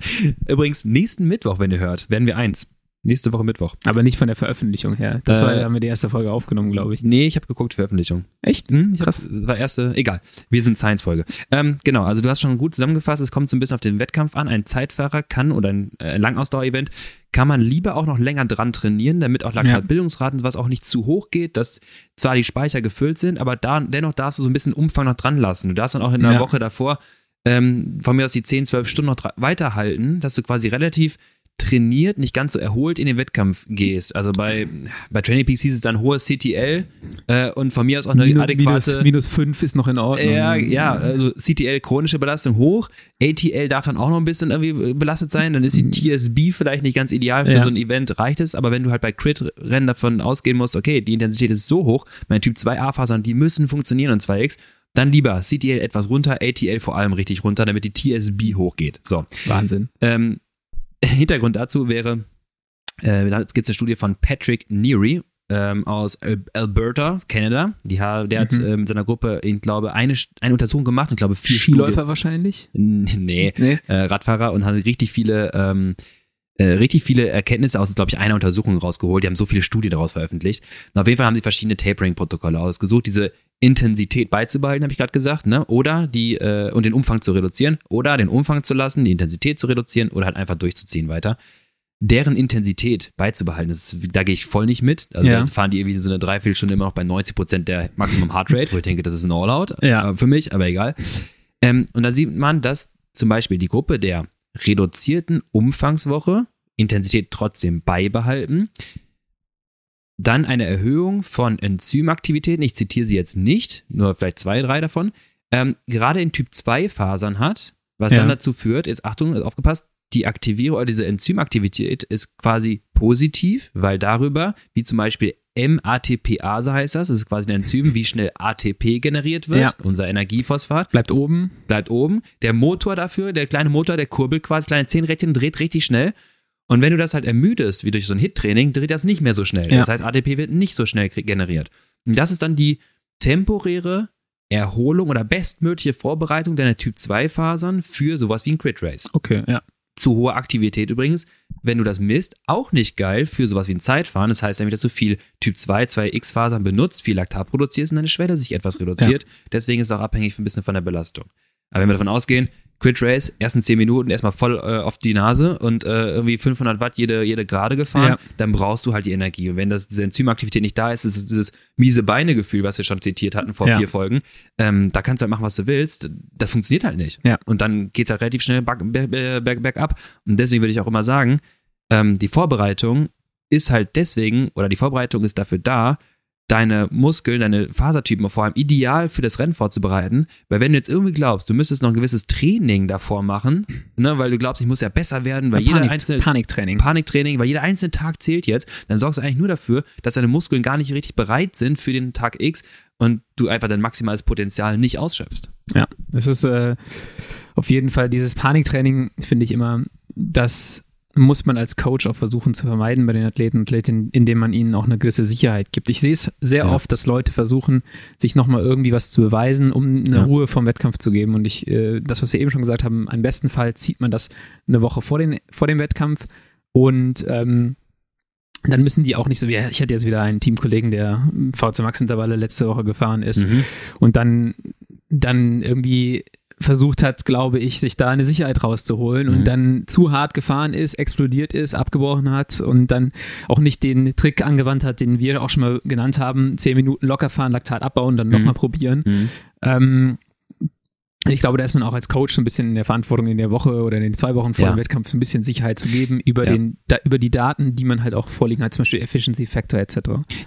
Übrigens, nächsten Mittwoch, wenn ihr hört, werden wir eins. Nächste Woche Mittwoch. Aber nicht von der Veröffentlichung her. Das äh, war, haben wir die erste Folge aufgenommen, glaube ich. Nee, ich habe geguckt, Veröffentlichung. Echt? Hm, Krass. Hab, das war erste, egal. Wir sind Science-Folge. Ähm, genau, also du hast schon gut zusammengefasst, es kommt so ein bisschen auf den Wettkampf an. Ein Zeitfahrer kann oder ein äh, Langausdauer-Event kann man lieber auch noch länger dran trainieren, damit auch Laktatbildungsraten, was auch nicht zu hoch geht, dass zwar die Speicher gefüllt sind, aber da, dennoch darfst du so ein bisschen Umfang noch dran lassen. Du darfst dann auch in einer ja. Woche davor ähm, von mir aus die 10, 12 Stunden noch weiterhalten, dass du quasi relativ trainiert, nicht ganz so erholt in den Wettkampf gehst. Also bei, bei Training Peaks hieß es dann hohes CTL äh, und von mir aus auch eine minus, adäquate. Minus 5 ist noch in Ordnung. Ja, ja, also CTL chronische Belastung hoch, ATL darf dann auch noch ein bisschen irgendwie belastet sein, dann ist die TSB vielleicht nicht ganz ideal für ja. so ein Event, reicht es, aber wenn du halt bei Crit-Rennen davon ausgehen musst, okay, die Intensität ist so hoch, meine Typ 2a-Fasern, die müssen funktionieren und 2x, dann lieber CTL etwas runter, ATL vor allem richtig runter, damit die TSB hochgeht. So. Wahnsinn. Ähm, Hintergrund dazu wäre, äh, da gibt es eine Studie von Patrick Neary ähm, aus Alberta, Kanada. Die, der mhm. hat ähm, mit seiner Gruppe, ich glaube, eine, eine Untersuchung gemacht und glaube vier Skiläufer Studien. wahrscheinlich? Nee, nee. Äh, Radfahrer und haben richtig viele ähm, äh, richtig viele Erkenntnisse aus, glaube ich, einer Untersuchung rausgeholt. Die haben so viele Studien daraus veröffentlicht. Und auf jeden Fall haben sie verschiedene Tapering-Protokolle ausgesucht, diese Intensität beizubehalten, habe ich gerade gesagt, ne? Oder die äh, und den Umfang zu reduzieren, oder den Umfang zu lassen, die Intensität zu reduzieren oder halt einfach durchzuziehen weiter. Deren Intensität beizubehalten, das, da gehe ich voll nicht mit. Also ja. da fahren die irgendwie so eine Dreiviertelstunde immer noch bei 90 Prozent der Maximum Heart Rate, wo ich denke, das ist ein All-Out ja. für mich, aber egal. Ähm, und da sieht man, dass zum Beispiel die Gruppe der reduzierten Umfangswoche, Intensität trotzdem beibehalten. Dann eine Erhöhung von Enzymaktivitäten, ich zitiere sie jetzt nicht, nur vielleicht zwei, drei davon, ähm, gerade in Typ 2 Fasern hat, was ja. dann dazu führt, jetzt Achtung, aufgepasst, die Aktivierung oder diese Enzymaktivität ist quasi positiv, weil darüber, wie zum Beispiel MATPase heißt das, das ist quasi ein Enzym, wie schnell ATP generiert wird, ja. unser Energiephosphat. Bleibt oben. Bleibt oben. Der Motor dafür, der kleine Motor, der kurbelt quasi, kleine Zehnrädchen dreht richtig schnell. Und wenn du das halt ermüdest, wie durch so ein Hit-Training, dreht das nicht mehr so schnell. Ja. Das heißt, ATP wird nicht so schnell generiert. Und das ist dann die temporäre Erholung oder bestmögliche Vorbereitung deiner Typ-2-Fasern für sowas wie ein Crit-Race. Okay, ja zu hohe Aktivität übrigens, wenn du das misst, auch nicht geil für sowas wie ein Zeitfahren. Das heißt nämlich, dass du viel Typ 2, 2x-Fasern benutzt, viel Laktat produzierst und deine Schwelle sich etwas reduziert. Ja. Deswegen ist es auch abhängig ein bisschen von der Belastung. Aber wenn wir davon ausgehen, Quit Race, ersten 10 Minuten erstmal voll äh, auf die Nase und äh, irgendwie 500 Watt jede, jede Gerade gefahren, ja. dann brauchst du halt die Energie. Und wenn das, diese Enzymaktivität nicht da ist, ist es dieses miese Beine-Gefühl, was wir schon zitiert hatten vor ja. vier Folgen, ähm, da kannst du halt machen, was du willst. Das funktioniert halt nicht. Ja. Und dann geht's halt relativ schnell bergab. Back, back, back up. und deswegen würde ich auch immer sagen, ähm, die Vorbereitung ist halt deswegen, oder die Vorbereitung ist dafür da, deine Muskeln, deine Fasertypen vor allem ideal für das Rennen vorzubereiten. Weil wenn du jetzt irgendwie glaubst, du müsstest noch ein gewisses Training davor machen, ne, weil du glaubst, ich muss ja besser werden, weil ja, jeder einzelne Paniktraining. Paniktraining, weil jeder einzelne Tag zählt jetzt, dann sorgst du eigentlich nur dafür, dass deine Muskeln gar nicht richtig bereit sind für den Tag X und du einfach dein maximales Potenzial nicht ausschöpfst. Ja, es ist äh, auf jeden Fall dieses Paniktraining, finde ich immer, das muss man als Coach auch versuchen zu vermeiden bei den Athleten und Athletinnen, indem man ihnen auch eine gewisse Sicherheit gibt. Ich sehe es sehr ja. oft, dass Leute versuchen, sich nochmal irgendwie was zu beweisen, um eine ja. Ruhe vom Wettkampf zu geben. Und ich, äh, das, was wir eben schon gesagt haben, im besten Fall zieht man das eine Woche vor, den, vor dem Wettkampf und ähm, dann müssen die auch nicht so wie, ich hatte jetzt wieder einen Teamkollegen, der VC Max Intervalle letzte Woche gefahren ist mhm. und dann, dann irgendwie versucht hat, glaube ich, sich da eine Sicherheit rauszuholen mhm. und dann zu hart gefahren ist, explodiert ist, abgebrochen hat und dann auch nicht den Trick angewandt hat, den wir auch schon mal genannt haben, zehn Minuten locker fahren, Laktat abbauen, dann mhm. nochmal probieren. Mhm. Ähm, ich glaube, da ist man auch als Coach so ein bisschen in der Verantwortung in der Woche oder in den zwei Wochen vor ja. dem Wettkampf so ein bisschen Sicherheit zu geben über, ja. den, da, über die Daten, die man halt auch vorliegen hat, zum Beispiel Efficiency Factor etc.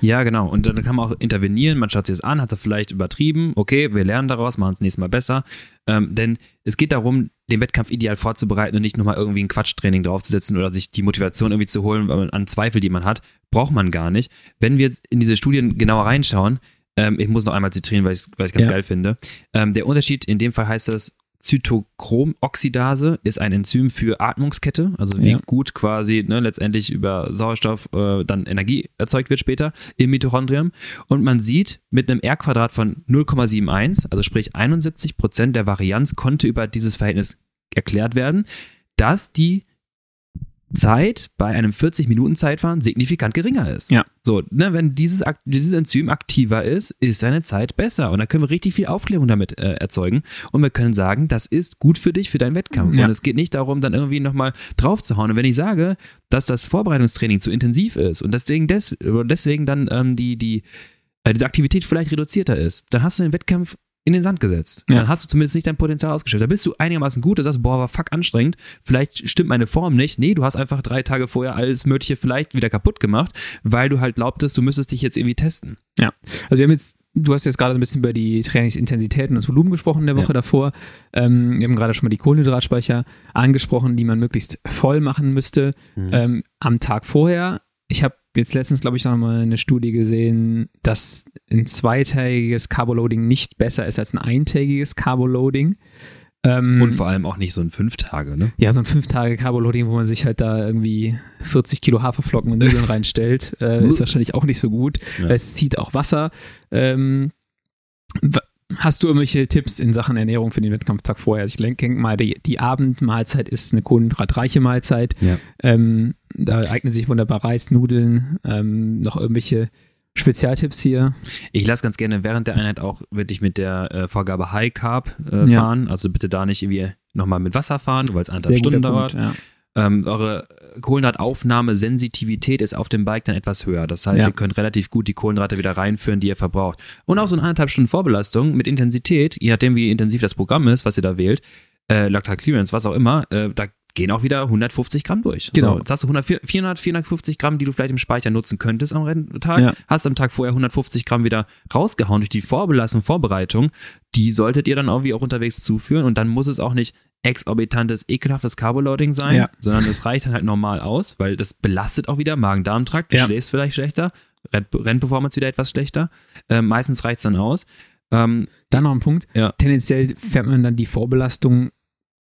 Ja, genau. Und dann kann man auch intervenieren. Man schaut sich das an, hat er vielleicht übertrieben. Okay, wir lernen daraus, machen es nächstes Mal besser. Ähm, denn es geht darum, den Wettkampf ideal vorzubereiten und nicht nochmal irgendwie ein Quatschtraining draufzusetzen oder sich die Motivation irgendwie zu holen an Zweifel, die man hat. Braucht man gar nicht. Wenn wir in diese Studien genauer reinschauen, ähm, ich muss noch einmal zitieren, weil ich es ganz ja. geil finde. Ähm, der Unterschied, in dem Fall heißt das, Zytochromoxidase ist ein Enzym für Atmungskette, also wie ja. gut quasi ne, letztendlich über Sauerstoff äh, dann Energie erzeugt wird später im Mitochondrium. Und man sieht mit einem R-Quadrat von 0,71, also sprich 71 Prozent der Varianz konnte über dieses Verhältnis erklärt werden, dass die Zeit bei einem 40-Minuten-Zeitfahren signifikant geringer ist. Ja. So, ne, wenn dieses, dieses Enzym aktiver ist, ist seine Zeit besser. Und da können wir richtig viel Aufklärung damit äh, erzeugen. Und wir können sagen, das ist gut für dich, für deinen Wettkampf. Ja. Und es geht nicht darum, dann irgendwie nochmal drauf zu hauen. Und wenn ich sage, dass das Vorbereitungstraining zu intensiv ist und deswegen, des, deswegen dann ähm, die, die, äh, diese Aktivität vielleicht reduzierter ist, dann hast du den Wettkampf in den Sand gesetzt. Ja. Dann hast du zumindest nicht dein Potenzial ausgestellt. Da bist du einigermaßen gut, du sagst, boah, war fuck anstrengend, vielleicht stimmt meine Form nicht. Nee, du hast einfach drei Tage vorher alles Mögliche vielleicht wieder kaputt gemacht, weil du halt glaubtest, du müsstest dich jetzt irgendwie testen. Ja, also wir haben jetzt Du hast jetzt gerade ein bisschen über die Trainingsintensität und das Volumen gesprochen in der Woche ja. davor. Ähm, wir haben gerade schon mal die Kohlenhydratspeicher angesprochen, die man möglichst voll machen müsste mhm. ähm, am Tag vorher. Ich habe jetzt letztens, glaube ich, noch mal eine Studie gesehen, dass ein zweitägiges Carboloading nicht besser ist als ein eintägiges Carboloading. Ähm, und vor allem auch nicht so ein Fünf-Tage, ne? Ja, so ein Fünf-Tage Carboloading, wo man sich halt da irgendwie 40 Kilo Haferflocken und Nudeln reinstellt, äh, ist wahrscheinlich auch nicht so gut, ja. weil es zieht auch Wasser. Ähm, Hast du irgendwelche Tipps in Sachen Ernährung für den Wettkampftag vorher? Also ich denke mal, die, die, Abendmahlzeit ist eine kohlenhydratreiche Mahlzeit. Ja. Ähm, da eignen sich wunderbar Reis, Nudeln, ähm, noch irgendwelche Spezialtipps hier? Ich lasse ganz gerne während der Einheit auch wirklich mit der äh, Vorgabe High Carb äh, fahren. Ja. Also bitte da nicht irgendwie nochmal mit Wasser fahren, weil es eineinhalb Stunden dauert. Ja. ähm, eure Kohlenhydrataufnahme-Sensitivität ist auf dem Bike dann etwas höher. Das heißt, ja. ihr könnt relativ gut die Kohlenhydrate wieder reinführen, die ihr verbraucht. Und auch so eine eineinhalb Stunden Vorbelastung mit Intensität, je nachdem, wie intensiv das Programm ist, was ihr da wählt, äh, Lactal Clearance, was auch immer, äh, da gehen auch wieder 150 Gramm durch. Genau. So, jetzt hast du 100, 400, 450 Gramm, die du vielleicht im Speicher nutzen könntest am Renntag. Ja. Hast am Tag vorher 150 Gramm wieder rausgehauen durch die Vorbelastung, Vorbereitung. Die solltet ihr dann irgendwie auch unterwegs zuführen und dann muss es auch nicht exorbitantes, ekelhaftes Carboloading sein, ja. sondern es reicht dann halt normal aus, weil das belastet auch wieder Magen-Darm-Trakt. Du ja. schläfst vielleicht schlechter, Rennperformance wieder etwas schlechter. Äh, meistens reicht es dann aus. Ähm, dann noch ein Punkt. Ja. Tendenziell fährt man dann die Vorbelastung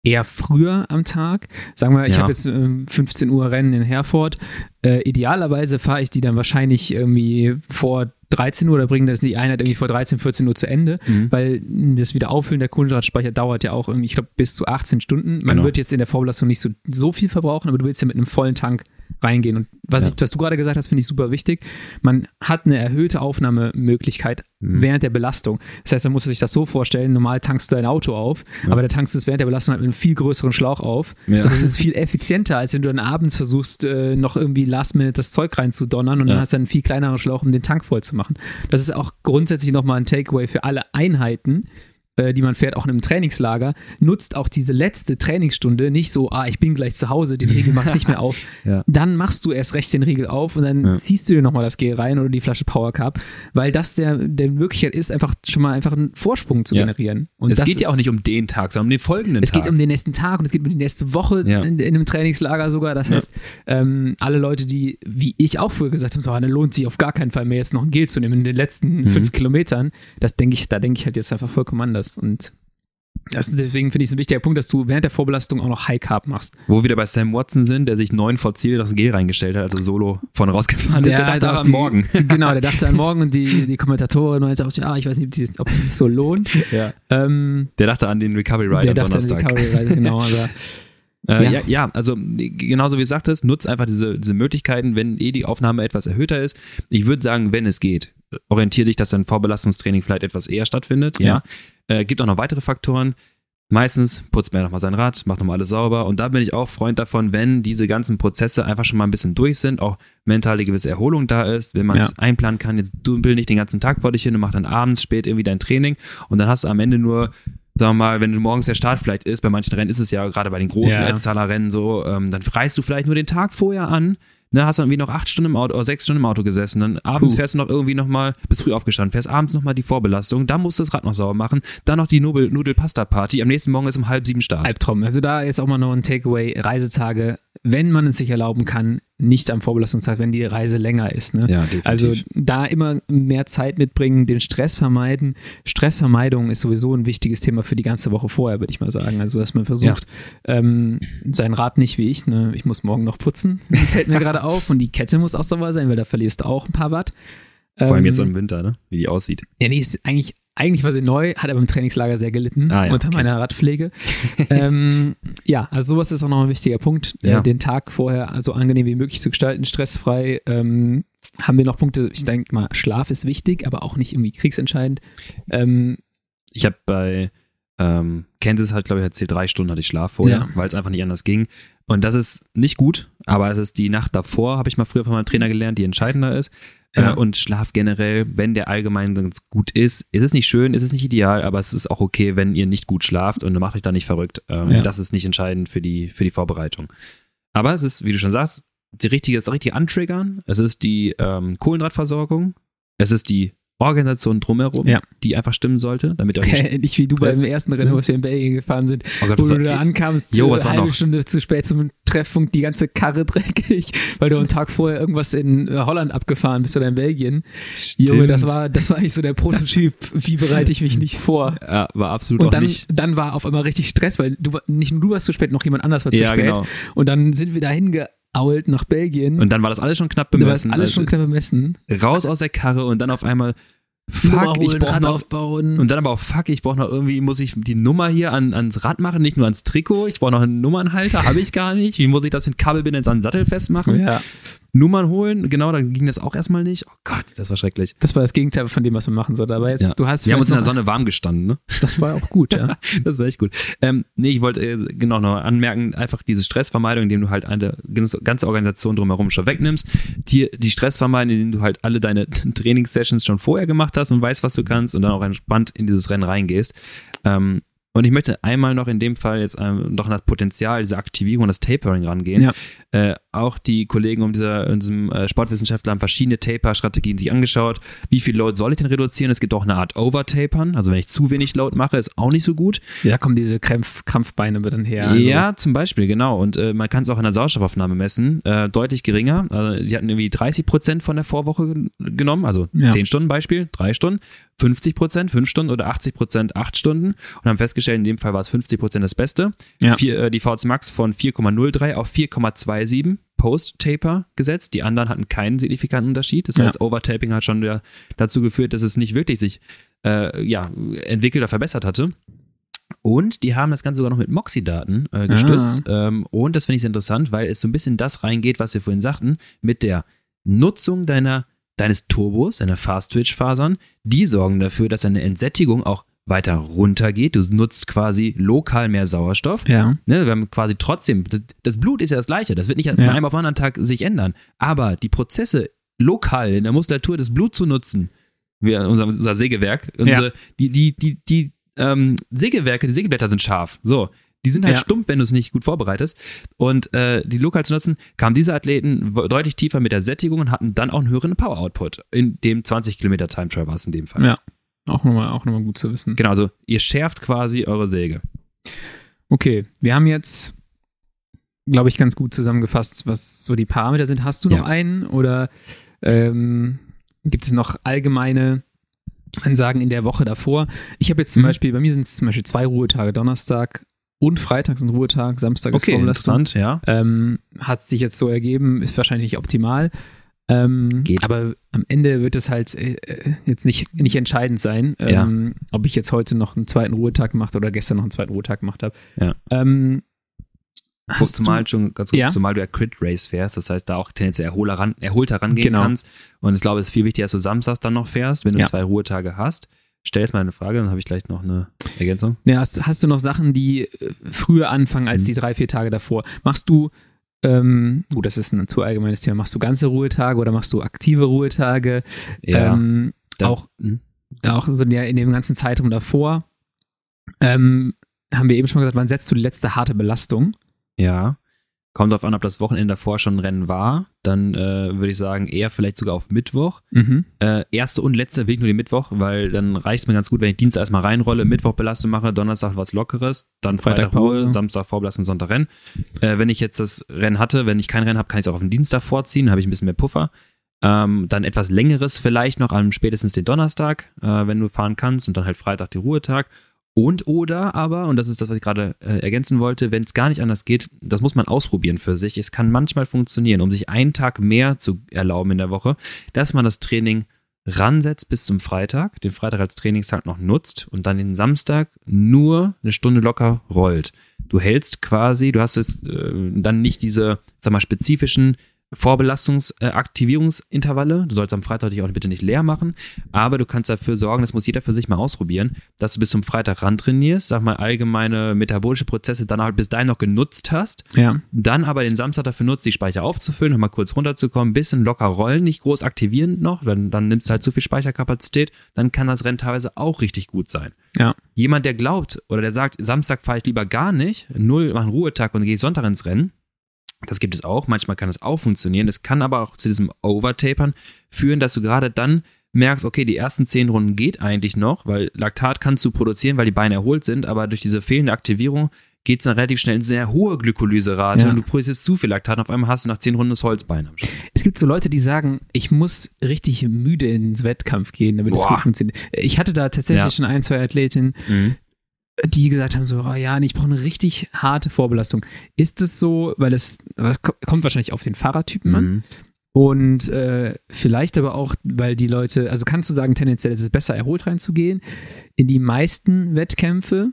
eher früher am Tag. Sagen wir, ich ja. habe jetzt äh, 15 Uhr Rennen in Herford. Äh, idealerweise fahre ich die dann wahrscheinlich irgendwie vor 13 Uhr oder bringen das die Einheit irgendwie vor 13, 14 Uhr zu Ende, mhm. weil das Wiederauffüllen der Kohlenhydratspeicher dauert ja auch irgendwie, ich glaube, bis zu 18 Stunden. Man genau. wird jetzt in der Vorbelastung nicht so, so viel verbrauchen, aber du willst ja mit einem vollen Tank reingehen. Und was, ja. ich, was du gerade gesagt hast, finde ich super wichtig. Man hat eine erhöhte Aufnahmemöglichkeit mhm. während der Belastung. Das heißt, man muss sich das so vorstellen, normal tankst du dein Auto auf, ja. aber da tankst du es während der Belastung halt mit einem viel größeren Schlauch auf. Ja. Also es ist viel effizienter, als wenn du dann abends versuchst, äh, noch irgendwie last minute das Zeug reinzudonnern und dann hast du einen viel kleineren Schlauch, um den Tank voll zu machen. Das ist auch grundsätzlich nochmal ein Takeaway für alle Einheiten die man fährt, auch in einem Trainingslager, nutzt auch diese letzte Trainingsstunde nicht so, ah, ich bin gleich zu Hause, den Riegel mache ich nicht mehr auf. ja. Dann machst du erst recht den Riegel auf und dann ja. ziehst du dir nochmal das Gel rein oder die Flasche Power Cup, weil das der, der Möglichkeit ist, einfach schon mal einfach einen Vorsprung zu ja. generieren. Und es geht ja auch nicht um den Tag, sondern um den folgenden es Tag. Es geht um den nächsten Tag und es geht um die nächste Woche in, in, einem Trainingslager sogar. Das heißt, ähm, alle Leute, die, wie ich auch früher gesagt habe, so, ah, dann lohnt sich auf gar keinen Fall mehr jetzt noch ein Gel zu nehmen in den letzten mhm. fünf Kilometern, das denke ich, da denke ich halt jetzt einfach vollkommen anders ist. Und das, deswegen finde ich es ein wichtiger Punkt, dass du während der Vorbelastung auch noch High Carb machst. Wo wir wieder bei Sam Watson sind, der sich neun vor Ziel das Gel reingestellt hat, also solo von rausgefahren der ist. Der dachte an morgen. Genau, der dachte an morgen und die, die Kommentatorin meinte auch, ja, ich weiß nicht, ob sich das so lohnt. Ja. Ähm, der dachte an den Recovery Ride der am Donnerstag. An den Recovery Ride, genau, aber Äh, ja. ja. Ja, also genauso wie du sagtest, nutzt einfach diese, diese Möglichkeiten, wenn eh die Aufnahme etwas erhöhter ist. Ich würde sagen, wenn es geht, orientiere dich, dass dein Vorbelastungstraining vielleicht etwas eher stattfindet. Ja. ja. Äh, gibt auch noch weitere Faktoren. Meistens putzt man nochmal sein Rad, macht nochmal alles sauber. Und da bin ich auch Freund davon, wenn diese ganzen Prozesse einfach schon mal ein bisschen durch sind, auch mental eine gewisse Erholung da ist, wenn man es ja. einplanen kann, jetzt dümpel nicht den ganzen Tag vor dich hin und mach dann abends spät irgendwie dein Training und dann hast du am Ende nur sagen wir mal, wenn du morgens der Start vielleicht ist, bei manchen Rennen ist es ja gerade bei den großen ja. Erzahlerrennen so, ähm, dann reist du vielleicht nur den Tag vorher an, ne, hast dann irgendwie noch acht Stunden im Auto oder sechs Stunden im Auto gesessen, dann abends Puh. fährst du noch irgendwie nochmal, bist früh aufgestanden, fährst abends nochmal die Vorbelastung, dann musst du das Rad noch sauber machen, dann noch die Nudel-Pasta-Party, am nächsten Morgen ist um halb sieben Start. Albtraum, also da ist auch mal noch ein Takeaway, Reisetage, wenn man es sich erlauben kann, nicht am Vorbelastungstag, wenn die Reise länger ist. Ne? Ja, definitiv. Also da immer mehr Zeit mitbringen, den Stress vermeiden. Stressvermeidung ist sowieso ein wichtiges Thema für die ganze Woche vorher, würde ich mal sagen. Also dass man versucht, ja. ähm, sein Rad nicht wie ich, ne? ich muss morgen noch putzen, fällt mir gerade auf und die Kette muss auch sauber sein, weil da verlierst du auch ein paar Watt. Vor allem jetzt ähm, im Winter, ne? wie die aussieht. Ja, nee, ist eigentlich eigentlich war sie neu, hat aber im Trainingslager sehr gelitten ah, ja, unter okay. meiner Radpflege. ähm, ja, also sowas ist auch noch ein wichtiger Punkt, äh, ja. den Tag vorher so angenehm wie möglich zu gestalten, stressfrei. Ähm, haben wir noch Punkte, ich denke mal, Schlaf ist wichtig, aber auch nicht irgendwie kriegsentscheidend. Ähm, ich habe bei ähm, Kansas halt, glaube ich, erzählt, drei Stunden hatte ich Schlaf vorher, ja. weil es einfach nicht anders ging. Und das ist nicht gut, aber es ist die Nacht davor, habe ich mal früher von meinem Trainer gelernt, die entscheidender ist. Ja. Äh, und Schlaf generell, wenn der allgemein ganz gut ist, ist es nicht schön, ist es nicht ideal, aber es ist auch okay, wenn ihr nicht gut schlaft und macht euch da nicht verrückt. Ähm, ja. Das ist nicht entscheidend für die, für die Vorbereitung. Aber es ist, wie du schon sagst, die richtige, das richtige Antriggern. Es ist die ähm, Kohlenhydratversorgung. Es ist die Organisation drumherum, ja. die einfach stimmen sollte, damit ihr nicht wie du beim ersten Rennen, wo wir in Belgien gefahren sind, oh Gott, wo du da ankamst, jo, eine halbe noch? Stunde zu spät zum Treffpunkt, die ganze Karre dreckig, weil du am Tag vorher irgendwas in äh, Holland abgefahren bist oder in Belgien. Stimmt. Junge, das war, das war eigentlich so der Prototyp, wie bereite ich mich nicht vor. Ja, war absolut Und dann, nicht. dann war auf einmal richtig Stress, weil du nicht nur du warst zu spät, noch jemand anders war zu ja, spät. Genau. Und dann sind wir dahin ge Ault nach Belgien. Und dann war das alles schon knapp bemessen. alles also schon knapp bemessen. Raus aus der Karre und dann auf einmal Fuck, ich brauche noch aufbauen. Und dann aber auch fuck, ich brauche noch irgendwie muss ich die Nummer hier an, ans Rad machen, nicht nur ans Trikot. Ich brauche noch einen Nummernhalter, habe ich gar nicht. Wie muss ich das mit Kabelbinder ans Sattel festmachen? Ja. Nummern holen. Genau, dann ging das auch erstmal nicht. Oh Gott, das war schrecklich. Das war das Gegenteil von dem, was man machen sollte. Aber jetzt, ja. du hast. Wir haben uns in der Sonne warm gestanden, ne? Das war auch gut, ja. das war echt gut. Ähm, nee, ich wollte äh, genau noch anmerken, einfach diese Stressvermeidung, indem du halt eine ganze Organisation drumherum schon wegnimmst. Die, die Stressvermeidung, indem du halt alle deine Trainingssessions schon vorher gemacht hast und weißt, was du kannst und dann auch entspannt in dieses Rennen reingehst. Ähm, und ich möchte einmal noch in dem Fall jetzt ähm, noch an das Potenzial dieser Aktivierung, das Tapering rangehen. Ja. Äh, auch die Kollegen um dieser, unserem äh, Sportwissenschaftler haben verschiedene Taper-Strategien sich angeschaut. Wie viel Load soll ich denn reduzieren? Es gibt auch eine Art Overtapern. Also wenn ich zu wenig Load mache, ist auch nicht so gut. Ja, kommen diese Krampf, Krampfbeine dann her. Also. Ja, zum Beispiel, genau. Und äh, man kann es auch in der Sauerstoffaufnahme messen. Äh, deutlich geringer. Also die hatten irgendwie 30 Prozent von der Vorwoche genommen. Also ja. 10 Stunden Beispiel, 3 Stunden. 50 Prozent, 5 Stunden oder 80 Prozent, 8 Stunden und haben festgestellt, in dem Fall war es 50 Prozent das Beste. Ja. Vier, äh, die VZ Max von 4,03 auf 4,27 Post-Taper gesetzt. Die anderen hatten keinen signifikanten Unterschied. Das heißt, ja. Overtaping hat schon der, dazu geführt, dass es nicht wirklich sich äh, ja, entwickelt oder verbessert hatte. Und die haben das Ganze sogar noch mit Moxie-Daten äh, gestützt. Ah. Ähm, und das finde ich sehr interessant, weil es so ein bisschen das reingeht, was wir vorhin sagten, mit der Nutzung deiner deines Turbos, deiner Fast-Twitch-Fasern, die sorgen dafür, dass deine Entsättigung auch weiter runtergeht. Du nutzt quasi lokal mehr Sauerstoff. Ja. Ne, wir haben quasi trotzdem, das, das, Blut ist ja das gleiche, das wird nicht von ja. einem auf den anderen Tag sich ändern. Aber die Prozesse lokal in der Muskulatur, das Blut zu nutzen, wir, unser, unser Sägewerk, unsere, ja. die, die, die, die ähm, Sägewerke, die Sägeblätter sind scharf. So, die sind halt ja. stumpf, wenn du es nicht gut vorbereitest. Und äh, die lokal zu nutzen, kamen diese Athleten deutlich tiefer mit der Sättigung und hatten dann auch einen höheren Power-Output in dem 20 Kilometer Time Trial war es in dem Fall. Ja, auch nochmal auch noch mal gut zu wissen. Genau, also ihr schärft quasi eure Säge. Okay, wir haben jetzt, glaube ich, ganz gut zusammengefasst, was so die Parameter sind. Hast du noch ja. einen oder ähm, gibt es noch allgemeine Ansagen in der Woche davor? Ich habe jetzt zum mhm. Beispiel, bei mir sind es zum Beispiel zwei Ruhetage, Donnerstag und Freitag sind Ruhetag, Samstag ist okay, interessant, ja. Ähm, hat sich jetzt so ergeben, ist wahrscheinlich nicht optimal. Ähm, Geht. Aber am Ende wird es halt äh, jetzt nicht, nicht entscheidend sein, ähm, ja. ob ich jetzt heute noch einen zweiten Ruhetag gemacht oder gestern noch einen zweiten Ruhetag gemacht habe. Ja. Ähm, zumal du, schon ganz kurz, ja? zumal du ja Crit Race fährst, das heißt, da auch tendenziell erholer ran, erholter rangehen genau. kannst. Und ich glaube, es ist viel wichtiger, dass du samstags dann noch fährst, wenn du ja. zwei Ruhetage hast. Stell jetzt mal eine Frage, dann habe ich gleich noch eine Ergänzung. Ja, hast, hast du noch Sachen, die äh, früher anfangen als mhm. die drei, vier Tage davor? Machst du, ähm, gut, das ist ein zu allgemeines Thema, machst du ganze Ruhetage oder machst du aktive Ruhetage? Ja. Ähm, da, auch, mh. auch so in dem ganzen Zeitraum davor ähm, haben wir eben schon mal gesagt, wann setzt du die letzte harte Belastung? Ja. Kommt darauf an, ob das Wochenende davor schon ein Rennen war. Dann äh, würde ich sagen, eher vielleicht sogar auf Mittwoch. Mhm. Äh, erste und letzte ich nur den Mittwoch, weil dann reicht es mir ganz gut, wenn ich Dienstag erstmal reinrolle, Mittwoch Belastung mache, Donnerstag was Lockeres, dann Freitag, Freitag Ruhe, Samstag Vorbelastung, Sonntag Rennen. Äh, wenn ich jetzt das Rennen hatte, wenn ich kein Rennen habe, kann ich es auch auf den Dienstag vorziehen, habe ich ein bisschen mehr Puffer. Ähm, dann etwas längeres vielleicht noch am spätestens den Donnerstag, äh, wenn du fahren kannst und dann halt Freitag die Ruhetag. Und oder aber, und das ist das, was ich gerade äh, ergänzen wollte, wenn es gar nicht anders geht, das muss man ausprobieren für sich. Es kann manchmal funktionieren, um sich einen Tag mehr zu erlauben in der Woche, dass man das Training ransetzt bis zum Freitag, den Freitag als Trainingstag noch nutzt und dann den Samstag nur eine Stunde locker rollt. Du hältst quasi, du hast jetzt äh, dann nicht diese, sag mal, spezifischen Vorbelastungsaktivierungsintervalle. Du sollst am Freitag dich auch bitte nicht leer machen, aber du kannst dafür sorgen, das muss jeder für sich mal ausprobieren, dass du bis zum Freitag ran trainierst, sag mal allgemeine metabolische Prozesse dann halt bis dahin noch genutzt hast. Ja. Dann aber den Samstag dafür nutzt, die Speicher aufzufüllen, nochmal kurz runterzukommen, bisschen locker rollen, nicht groß aktivieren noch, dann, dann nimmst du halt zu viel Speicherkapazität, dann kann das Rennen teilweise auch richtig gut sein. Ja. Jemand, der glaubt oder der sagt, Samstag fahre ich lieber gar nicht, null, mach einen Ruhetag und gehe Sonntag ins Rennen, das gibt es auch. Manchmal kann es auch funktionieren. Es kann aber auch zu diesem Overtapern führen, dass du gerade dann merkst, okay, die ersten zehn Runden geht eigentlich noch, weil Laktat kannst du produzieren, weil die Beine erholt sind, aber durch diese fehlende Aktivierung geht es dann relativ schnell in sehr hohe Glykolyserate ja. und du produzierst zu viel Laktat und auf einmal hast du nach zehn Runden das Holzbein am Es gibt so Leute, die sagen, ich muss richtig müde ins Wettkampf gehen, damit Boah. es gut funktioniert. Ich hatte da tatsächlich ja. schon ein, zwei Athletinnen, mhm die gesagt haben, so, oh ja, ich brauche eine richtig harte Vorbelastung. Ist es so, weil es kommt wahrscheinlich auf den Fahrertypen mhm. an. Und äh, vielleicht aber auch, weil die Leute, also kannst du sagen, tendenziell ist es besser, erholt reinzugehen in die meisten Wettkämpfe?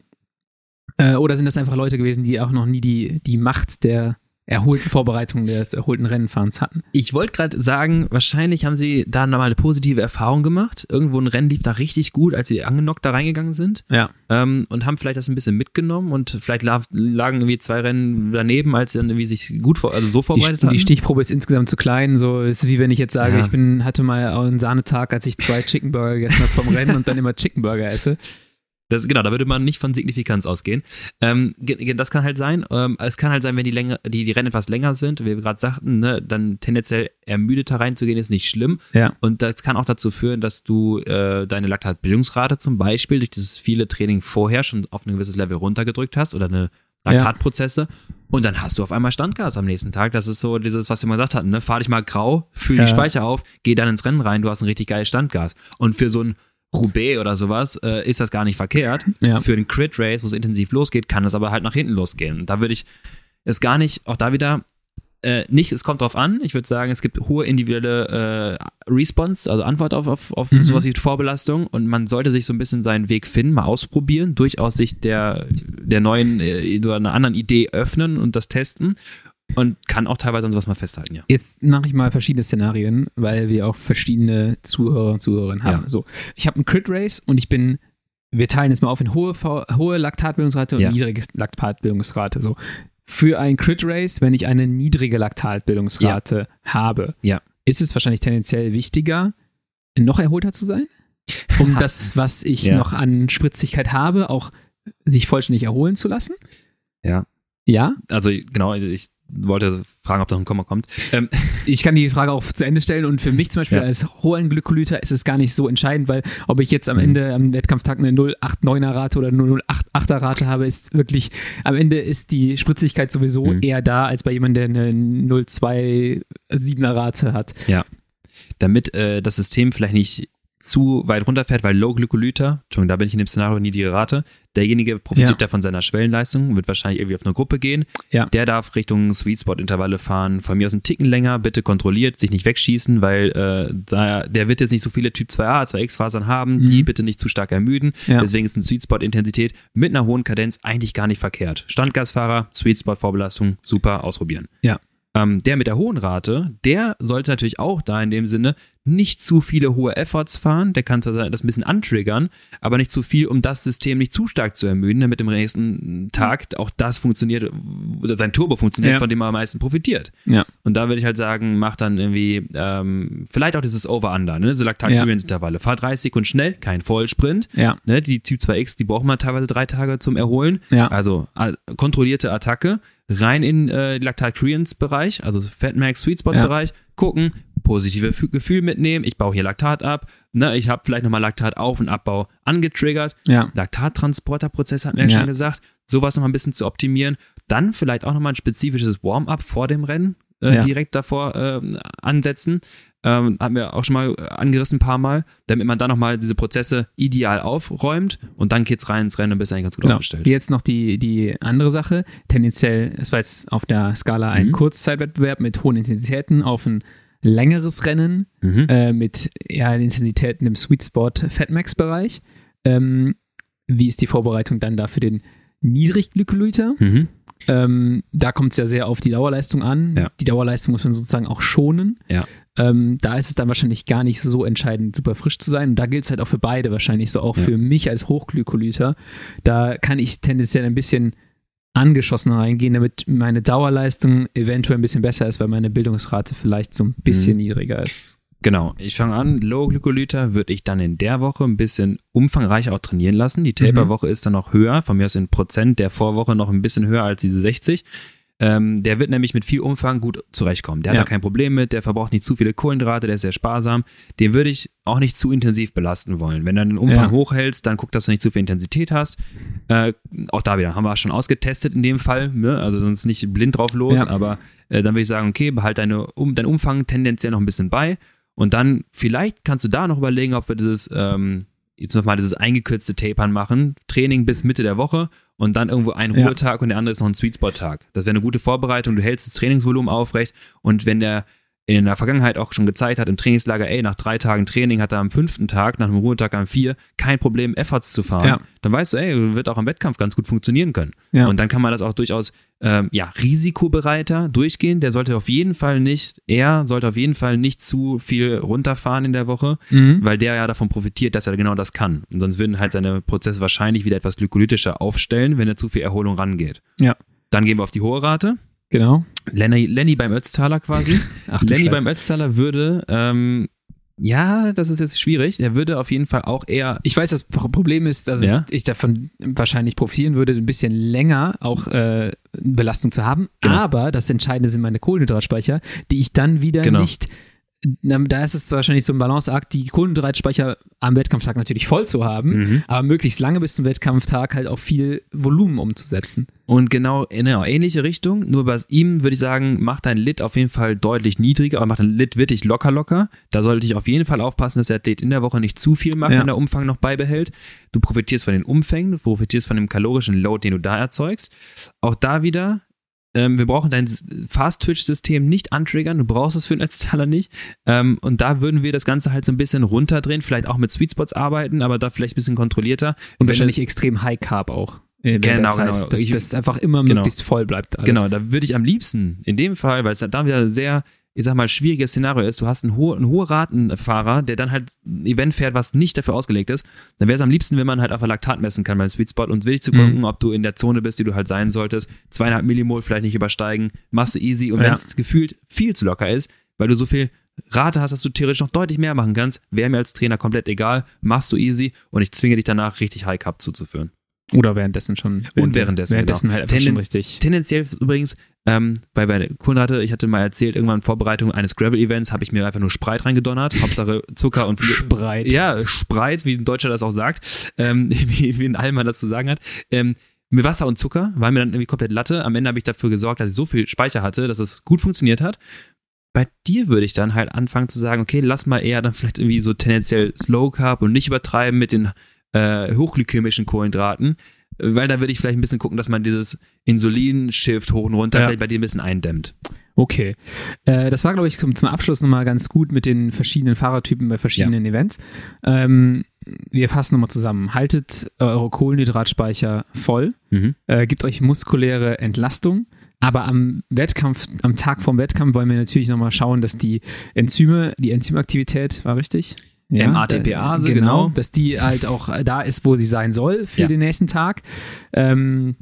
Äh, oder sind das einfach Leute gewesen, die auch noch nie die, die Macht der erholten Vorbereitung des erholten Rennenfahrens hatten. Ich wollte gerade sagen, wahrscheinlich haben sie da nochmal eine positive Erfahrung gemacht. Irgendwo ein Rennen lief da richtig gut, als sie angenockt da reingegangen sind. Ja. Ähm, und haben vielleicht das ein bisschen mitgenommen und vielleicht lagen irgendwie zwei Rennen daneben, als sie dann irgendwie sich gut vor, also so vorbereitet die, haben. Die Stichprobe ist insgesamt zu klein. So ist wie wenn ich jetzt sage, ja. ich bin, hatte mal einen Sahnetag, als ich zwei Chickenburger gegessen habe vom Rennen und dann immer Chickenburger esse. Das, genau, da würde man nicht von Signifikanz ausgehen. Ähm, das kann halt sein. Ähm, es kann halt sein, wenn die, Länge, die, die Rennen etwas länger sind, wie wir gerade sagten, ne, dann tendenziell ermüdeter reinzugehen, ist nicht schlimm. Ja. Und das kann auch dazu führen, dass du äh, deine Laktatbildungsrate zum Beispiel durch dieses viele Training vorher schon auf ein gewisses Level runtergedrückt hast oder eine Laktatprozesse. Ja. Und dann hast du auf einmal Standgas am nächsten Tag. Das ist so dieses, was wir mal gesagt hatten, ne? Fahr dich mal grau, fühl ja. die Speicher auf, geh dann ins Rennen rein, du hast ein richtig geiles Standgas. Und für so ein Roubaix oder sowas, äh, ist das gar nicht verkehrt. Ja. Für den Crit Race, wo es intensiv losgeht, kann es aber halt nach hinten losgehen. Da würde ich es gar nicht, auch da wieder, äh, nicht, es kommt drauf an. Ich würde sagen, es gibt hohe individuelle äh, Response, also Antwort auf, auf, auf mhm. sowas wie Vorbelastung und man sollte sich so ein bisschen seinen Weg finden, mal ausprobieren, durchaus sich der, der neuen äh, oder einer anderen Idee öffnen und das testen und kann auch teilweise an sowas mal festhalten, ja. Jetzt mache ich mal verschiedene Szenarien, weil wir auch verschiedene Zuhörer und Zuhörerinnen haben. Ja. So, ich habe einen Crit Race und ich bin, wir teilen jetzt mal auf in hohe, hohe Laktatbildungsrate und ja. niedrige Laktatbildungsrate. So, für ein Crit Race, wenn ich eine niedrige Laktatbildungsrate ja. habe, ja. ist es wahrscheinlich tendenziell wichtiger, noch erholter zu sein, um das, was ich noch an Spritzigkeit habe, auch sich vollständig erholen zu lassen. Ja. Ja? Also genau, ich wollte fragen, ob da ein Komma kommt. Ähm, ich kann die Frage auch zu Ende stellen und für mich zum Beispiel ja. als hohen Glykolyter ist es gar nicht so entscheidend, weil ob ich jetzt am mhm. Ende am Wettkampftag eine 0,89er Rate oder 0,88er Rate habe, ist wirklich, am Ende ist die Spritzigkeit sowieso mhm. eher da, als bei jemandem, der eine 0,27er Rate hat. Ja. Damit äh, das System vielleicht nicht zu weit runterfährt, weil Low Glykolyter, Entschuldigung, da bin ich in dem Szenario niedrige Rate, derjenige profitiert ja. da von seiner Schwellenleistung, wird wahrscheinlich irgendwie auf eine Gruppe gehen. Ja. Der darf Richtung Sweet Spot Intervalle fahren, von mir aus einen Ticken länger, bitte kontrolliert, sich nicht wegschießen, weil äh, da, der wird jetzt nicht so viele Typ 2a, 2x Fasern haben, mhm. die bitte nicht zu stark ermüden. Ja. Deswegen ist eine Sweet Spot Intensität mit einer hohen Kadenz eigentlich gar nicht verkehrt. Standgasfahrer, Sweet Spot Vorbelastung, super ausprobieren. Ja. Ähm, der mit der hohen Rate, der sollte natürlich auch da in dem Sinne nicht zu viele hohe Efforts fahren. Der kann das ein bisschen antriggern, aber nicht zu viel, um das System nicht zu stark zu ermüden, damit im nächsten Tag auch das funktioniert, oder sein Turbo funktioniert, ja. von dem er am meisten profitiert. Ja. Und da würde ich halt sagen, mach dann irgendwie, ähm, vielleicht auch dieses Over-Under, ne? diese Laktat-Clearance-Intervalle. Fahr 30 Sekunden schnell, kein Vollsprint. Ja. Ne? Die Typ 2X, die braucht man teilweise drei Tage zum Erholen. Ja. Also kontrollierte Attacke rein in äh, Laktat-Clearance-Bereich, also Fatmax Sweet Spot-Bereich, ja. gucken, positive Gefühl mitnehmen, ich baue hier Laktat ab, ne, ich habe vielleicht nochmal Laktat auf und Abbau angetriggert, ja. Laktattransporterprozess hat mir ja schon gesagt, sowas nochmal ein bisschen zu optimieren, dann vielleicht auch nochmal ein spezifisches Warm-up vor dem Rennen äh, ja. direkt davor äh, ansetzen, ähm, haben wir auch schon mal angerissen ein paar Mal, damit man dann nochmal diese Prozesse ideal aufräumt und dann geht's rein ins Rennen und bist eigentlich ganz gut genau. aufgestellt. Jetzt noch die, die andere Sache. Tendenziell, es war jetzt auf der Skala ein mhm. Kurzzeitwettbewerb mit hohen Intensitäten auf ein längeres Rennen mhm. äh, mit ja, Intensitäten im Sweet Spot Fatmax-Bereich. Ähm, wie ist die Vorbereitung dann da für den Niedrigglykolyter? Mhm. Ähm, da kommt es ja sehr auf die Dauerleistung an. Ja. Die Dauerleistung muss man sozusagen auch schonen. Ja. Ähm, da ist es dann wahrscheinlich gar nicht so entscheidend, super frisch zu sein. Und da gilt es halt auch für beide wahrscheinlich so, auch ja. für mich als Hochglykolyter. Da kann ich tendenziell ein bisschen angeschossen reingehen, damit meine Dauerleistung eventuell ein bisschen besser ist, weil meine Bildungsrate vielleicht so ein bisschen mhm. niedriger ist. Genau, ich fange an, Low-Glykolyter würde ich dann in der Woche ein bisschen umfangreicher auch trainieren lassen. Die Taper-Woche mhm. ist dann noch höher, von mir aus in Prozent der Vorwoche noch ein bisschen höher als diese 60. Ähm, der wird nämlich mit viel Umfang gut zurechtkommen. Der hat ja. da kein Problem mit, der verbraucht nicht zu viele Kohlenhydrate, der ist sehr sparsam. Den würde ich auch nicht zu intensiv belasten wollen. Wenn du den Umfang ja. hochhältst, dann guck, dass du nicht zu viel Intensität hast. Äh, auch da wieder, haben wir schon ausgetestet in dem Fall, ne? also sonst nicht blind drauf los, ja. aber äh, dann würde ich sagen, okay, behalte deine, um, deinen Umfang tendenziell noch ein bisschen bei und dann vielleicht kannst du da noch überlegen, ob wir dieses, ähm, jetzt nochmal dieses eingekürzte Tapern machen, Training bis Mitte der Woche und dann irgendwo ein Ruhetag ja. und der andere ist noch ein Sweet Spot Tag. Das wäre eine gute Vorbereitung, du hältst das Trainingsvolumen aufrecht und wenn der in der Vergangenheit auch schon gezeigt hat im Trainingslager, ey, nach drei Tagen Training hat er am fünften Tag, nach einem Ruhetag am vier, kein Problem, Efforts zu fahren, ja. dann weißt du, ey, wird auch im Wettkampf ganz gut funktionieren können. Ja. Und dann kann man das auch durchaus, ähm, ja, risikobereiter durchgehen. Der sollte auf jeden Fall nicht, er sollte auf jeden Fall nicht zu viel runterfahren in der Woche, mhm. weil der ja davon profitiert, dass er genau das kann. Und sonst würden halt seine Prozesse wahrscheinlich wieder etwas glykolytischer aufstellen, wenn er zu viel Erholung rangeht. Ja. Dann gehen wir auf die hohe Rate. Genau. Lenny, Lenny beim Ötztaler quasi. Ach, Lenny Scheiße. beim Ötztaler würde, ähm, ja, das ist jetzt schwierig. Er würde auf jeden Fall auch eher. Ich weiß, das Problem ist, dass ja? ich davon wahrscheinlich profitieren würde, ein bisschen länger auch äh, Belastung zu haben. Genau. Aber das Entscheidende sind meine Kohlenhydratspeicher, die ich dann wieder genau. nicht da ist es wahrscheinlich so ein Balanceakt, die Kohlenhydratspeicher am Wettkampftag natürlich voll zu haben, mhm. aber möglichst lange bis zum Wettkampftag halt auch viel Volumen umzusetzen. Und genau in eine ähnliche Richtung, nur bei ihm würde ich sagen, mach dein Lit auf jeden Fall deutlich niedriger, aber mach dein Lit wirklich locker locker. Da sollte ich auf jeden Fall aufpassen, dass der Athlet in der Woche nicht zu viel macht, ja. wenn der Umfang noch beibehält. Du profitierst von den Umfängen, du profitierst von dem kalorischen Load, den du da erzeugst. Auch da wieder ähm, wir brauchen dein Fast-Twitch-System nicht antriggern, du brauchst es für einen Ötztaler nicht. Ähm, und da würden wir das Ganze halt so ein bisschen runterdrehen, vielleicht auch mit Sweet Spots arbeiten, aber da vielleicht ein bisschen kontrollierter. Und wahrscheinlich extrem High Carb auch. Genau, genau. Dass das einfach immer genau. möglichst voll bleibt. Alles. Genau, da würde ich am liebsten in dem Fall, weil es da wieder sehr ich sag mal, schwieriges Szenario ist, du hast einen, ho einen hohen Ratenfahrer, der dann halt ein Event fährt, was nicht dafür ausgelegt ist, dann wäre es am liebsten, wenn man halt einfach Laktat messen kann beim Sweet Spot und will zu gucken, mhm. ob du in der Zone bist, die du halt sein solltest, zweieinhalb Millimol vielleicht nicht übersteigen, machst du easy und ja. wenn es gefühlt viel zu locker ist, weil du so viel Rate hast, dass du theoretisch noch deutlich mehr machen kannst, wäre mir als Trainer komplett egal, machst du easy und ich zwinge dich danach richtig High Cup zuzuführen. Oder währenddessen schon. Und währenddessen. Währenddessen genau. halt Tenden schon richtig. Tendenziell übrigens, ähm, bei, bei Kohlenhydrate, ich hatte mal erzählt, irgendwann in Vorbereitung eines Gravel-Events habe ich mir einfach nur Spreit reingedonnert. Hauptsache Zucker und Spreit. Ja, Spreit, wie ein Deutscher das auch sagt, ähm, wie, wie ein Allmann das zu sagen hat. Ähm, mit Wasser und Zucker war mir dann irgendwie komplett Latte. Am Ende habe ich dafür gesorgt, dass ich so viel Speicher hatte, dass es gut funktioniert hat. Bei dir würde ich dann halt anfangen zu sagen, okay, lass mal eher dann vielleicht irgendwie so tendenziell Slow Carb und nicht übertreiben mit den äh, hochglykämischen Kohlenhydraten, weil da würde ich vielleicht ein bisschen gucken, dass man dieses Insulin-Shift hoch und runter ja. vielleicht bei dir ein bisschen eindämmt. Okay. Äh, das war, glaube ich, zum, Abschluss nochmal ganz gut mit den verschiedenen Fahrertypen bei verschiedenen ja. Events. Ähm, wir fassen nochmal zusammen. Haltet eure Kohlenhydratspeicher voll, mhm. äh, gebt euch muskuläre Entlastung. Aber am Wettkampf, am Tag vom Wettkampf wollen wir natürlich nochmal schauen, dass die Enzyme, die Enzymaktivität, war richtig? Ja, MATPA, genau, genau, dass die halt auch da ist, wo sie sein soll für ja. den nächsten Tag. Ähm,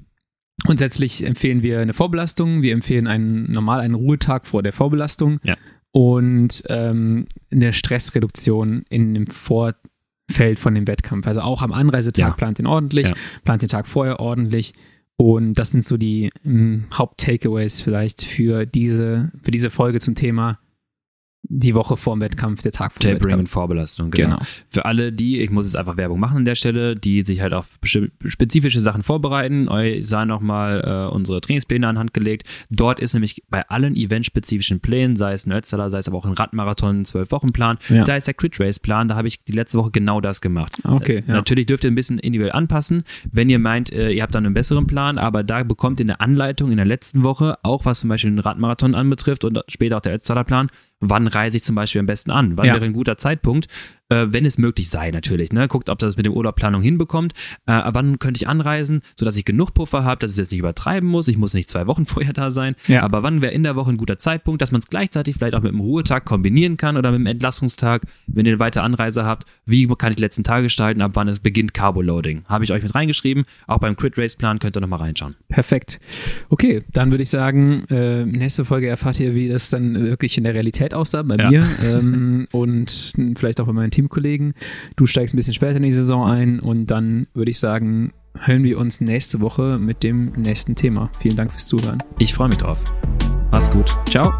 grundsätzlich empfehlen wir eine Vorbelastung. Wir empfehlen einen normal einen Ruhetag vor der Vorbelastung ja. und ähm, eine Stressreduktion in dem Vorfeld von dem Wettkampf. Also auch am Anreisetag plant den ordentlich, plant den Tag vorher ordentlich. Und das sind so die hm, Haupt-Takeaways vielleicht für diese, für diese Folge zum Thema die Woche vor dem Wettkampf, der Tag vor dem Wettkampf. und Vorbelastung, genau. genau. Für alle die, ich muss jetzt einfach Werbung machen an der Stelle, die sich halt auf spezifische Sachen vorbereiten, euch sei nochmal äh, unsere Trainingspläne anhand gelegt. Dort ist nämlich bei allen eventspezifischen Plänen, sei es ein Ötztaler, sei es aber auch ein Radmarathon, zwölf Wochen Plan, ja. sei es der Crit Race Plan, da habe ich die letzte Woche genau das gemacht. Okay. Äh, ja. Natürlich dürft ihr ein bisschen individuell anpassen, wenn ihr meint, äh, ihr habt dann einen besseren Plan, aber da bekommt ihr eine Anleitung in der letzten Woche, auch was zum Beispiel den Radmarathon anbetrifft und später auch der Ötztaler Plan, wann reise ich zum Beispiel am besten an? Wann ja. wäre ein guter Zeitpunkt? Äh, wenn es möglich sei, natürlich. Ne? Guckt, ob das mit dem Urlaubplanung hinbekommt. Äh, wann könnte ich anreisen, sodass ich genug Puffer habe, dass ich es jetzt nicht übertreiben muss. Ich muss nicht zwei Wochen vorher da sein. Ja. Aber wann wäre in der Woche ein guter Zeitpunkt, dass man es gleichzeitig vielleicht auch mit dem Ruhetag kombinieren kann oder mit dem Entlastungstag, wenn ihr eine weitere Anreise habt. Wie kann ich die letzten Tage gestalten? Ab wann es beginnt Carbo-Loading? Habe ich euch mit reingeschrieben. Auch beim Crit-Race-Plan könnt ihr nochmal reinschauen. Perfekt. Okay, dann würde ich sagen, äh, nächste Folge erfahrt ihr, wie das dann wirklich in der Realität aussah bei ja. mir ähm, und vielleicht auch bei meinen Teamkollegen. Du steigst ein bisschen später in die Saison ein und dann würde ich sagen, hören wir uns nächste Woche mit dem nächsten Thema. Vielen Dank fürs Zuhören. Ich freue mich drauf. Mach's gut. Ciao.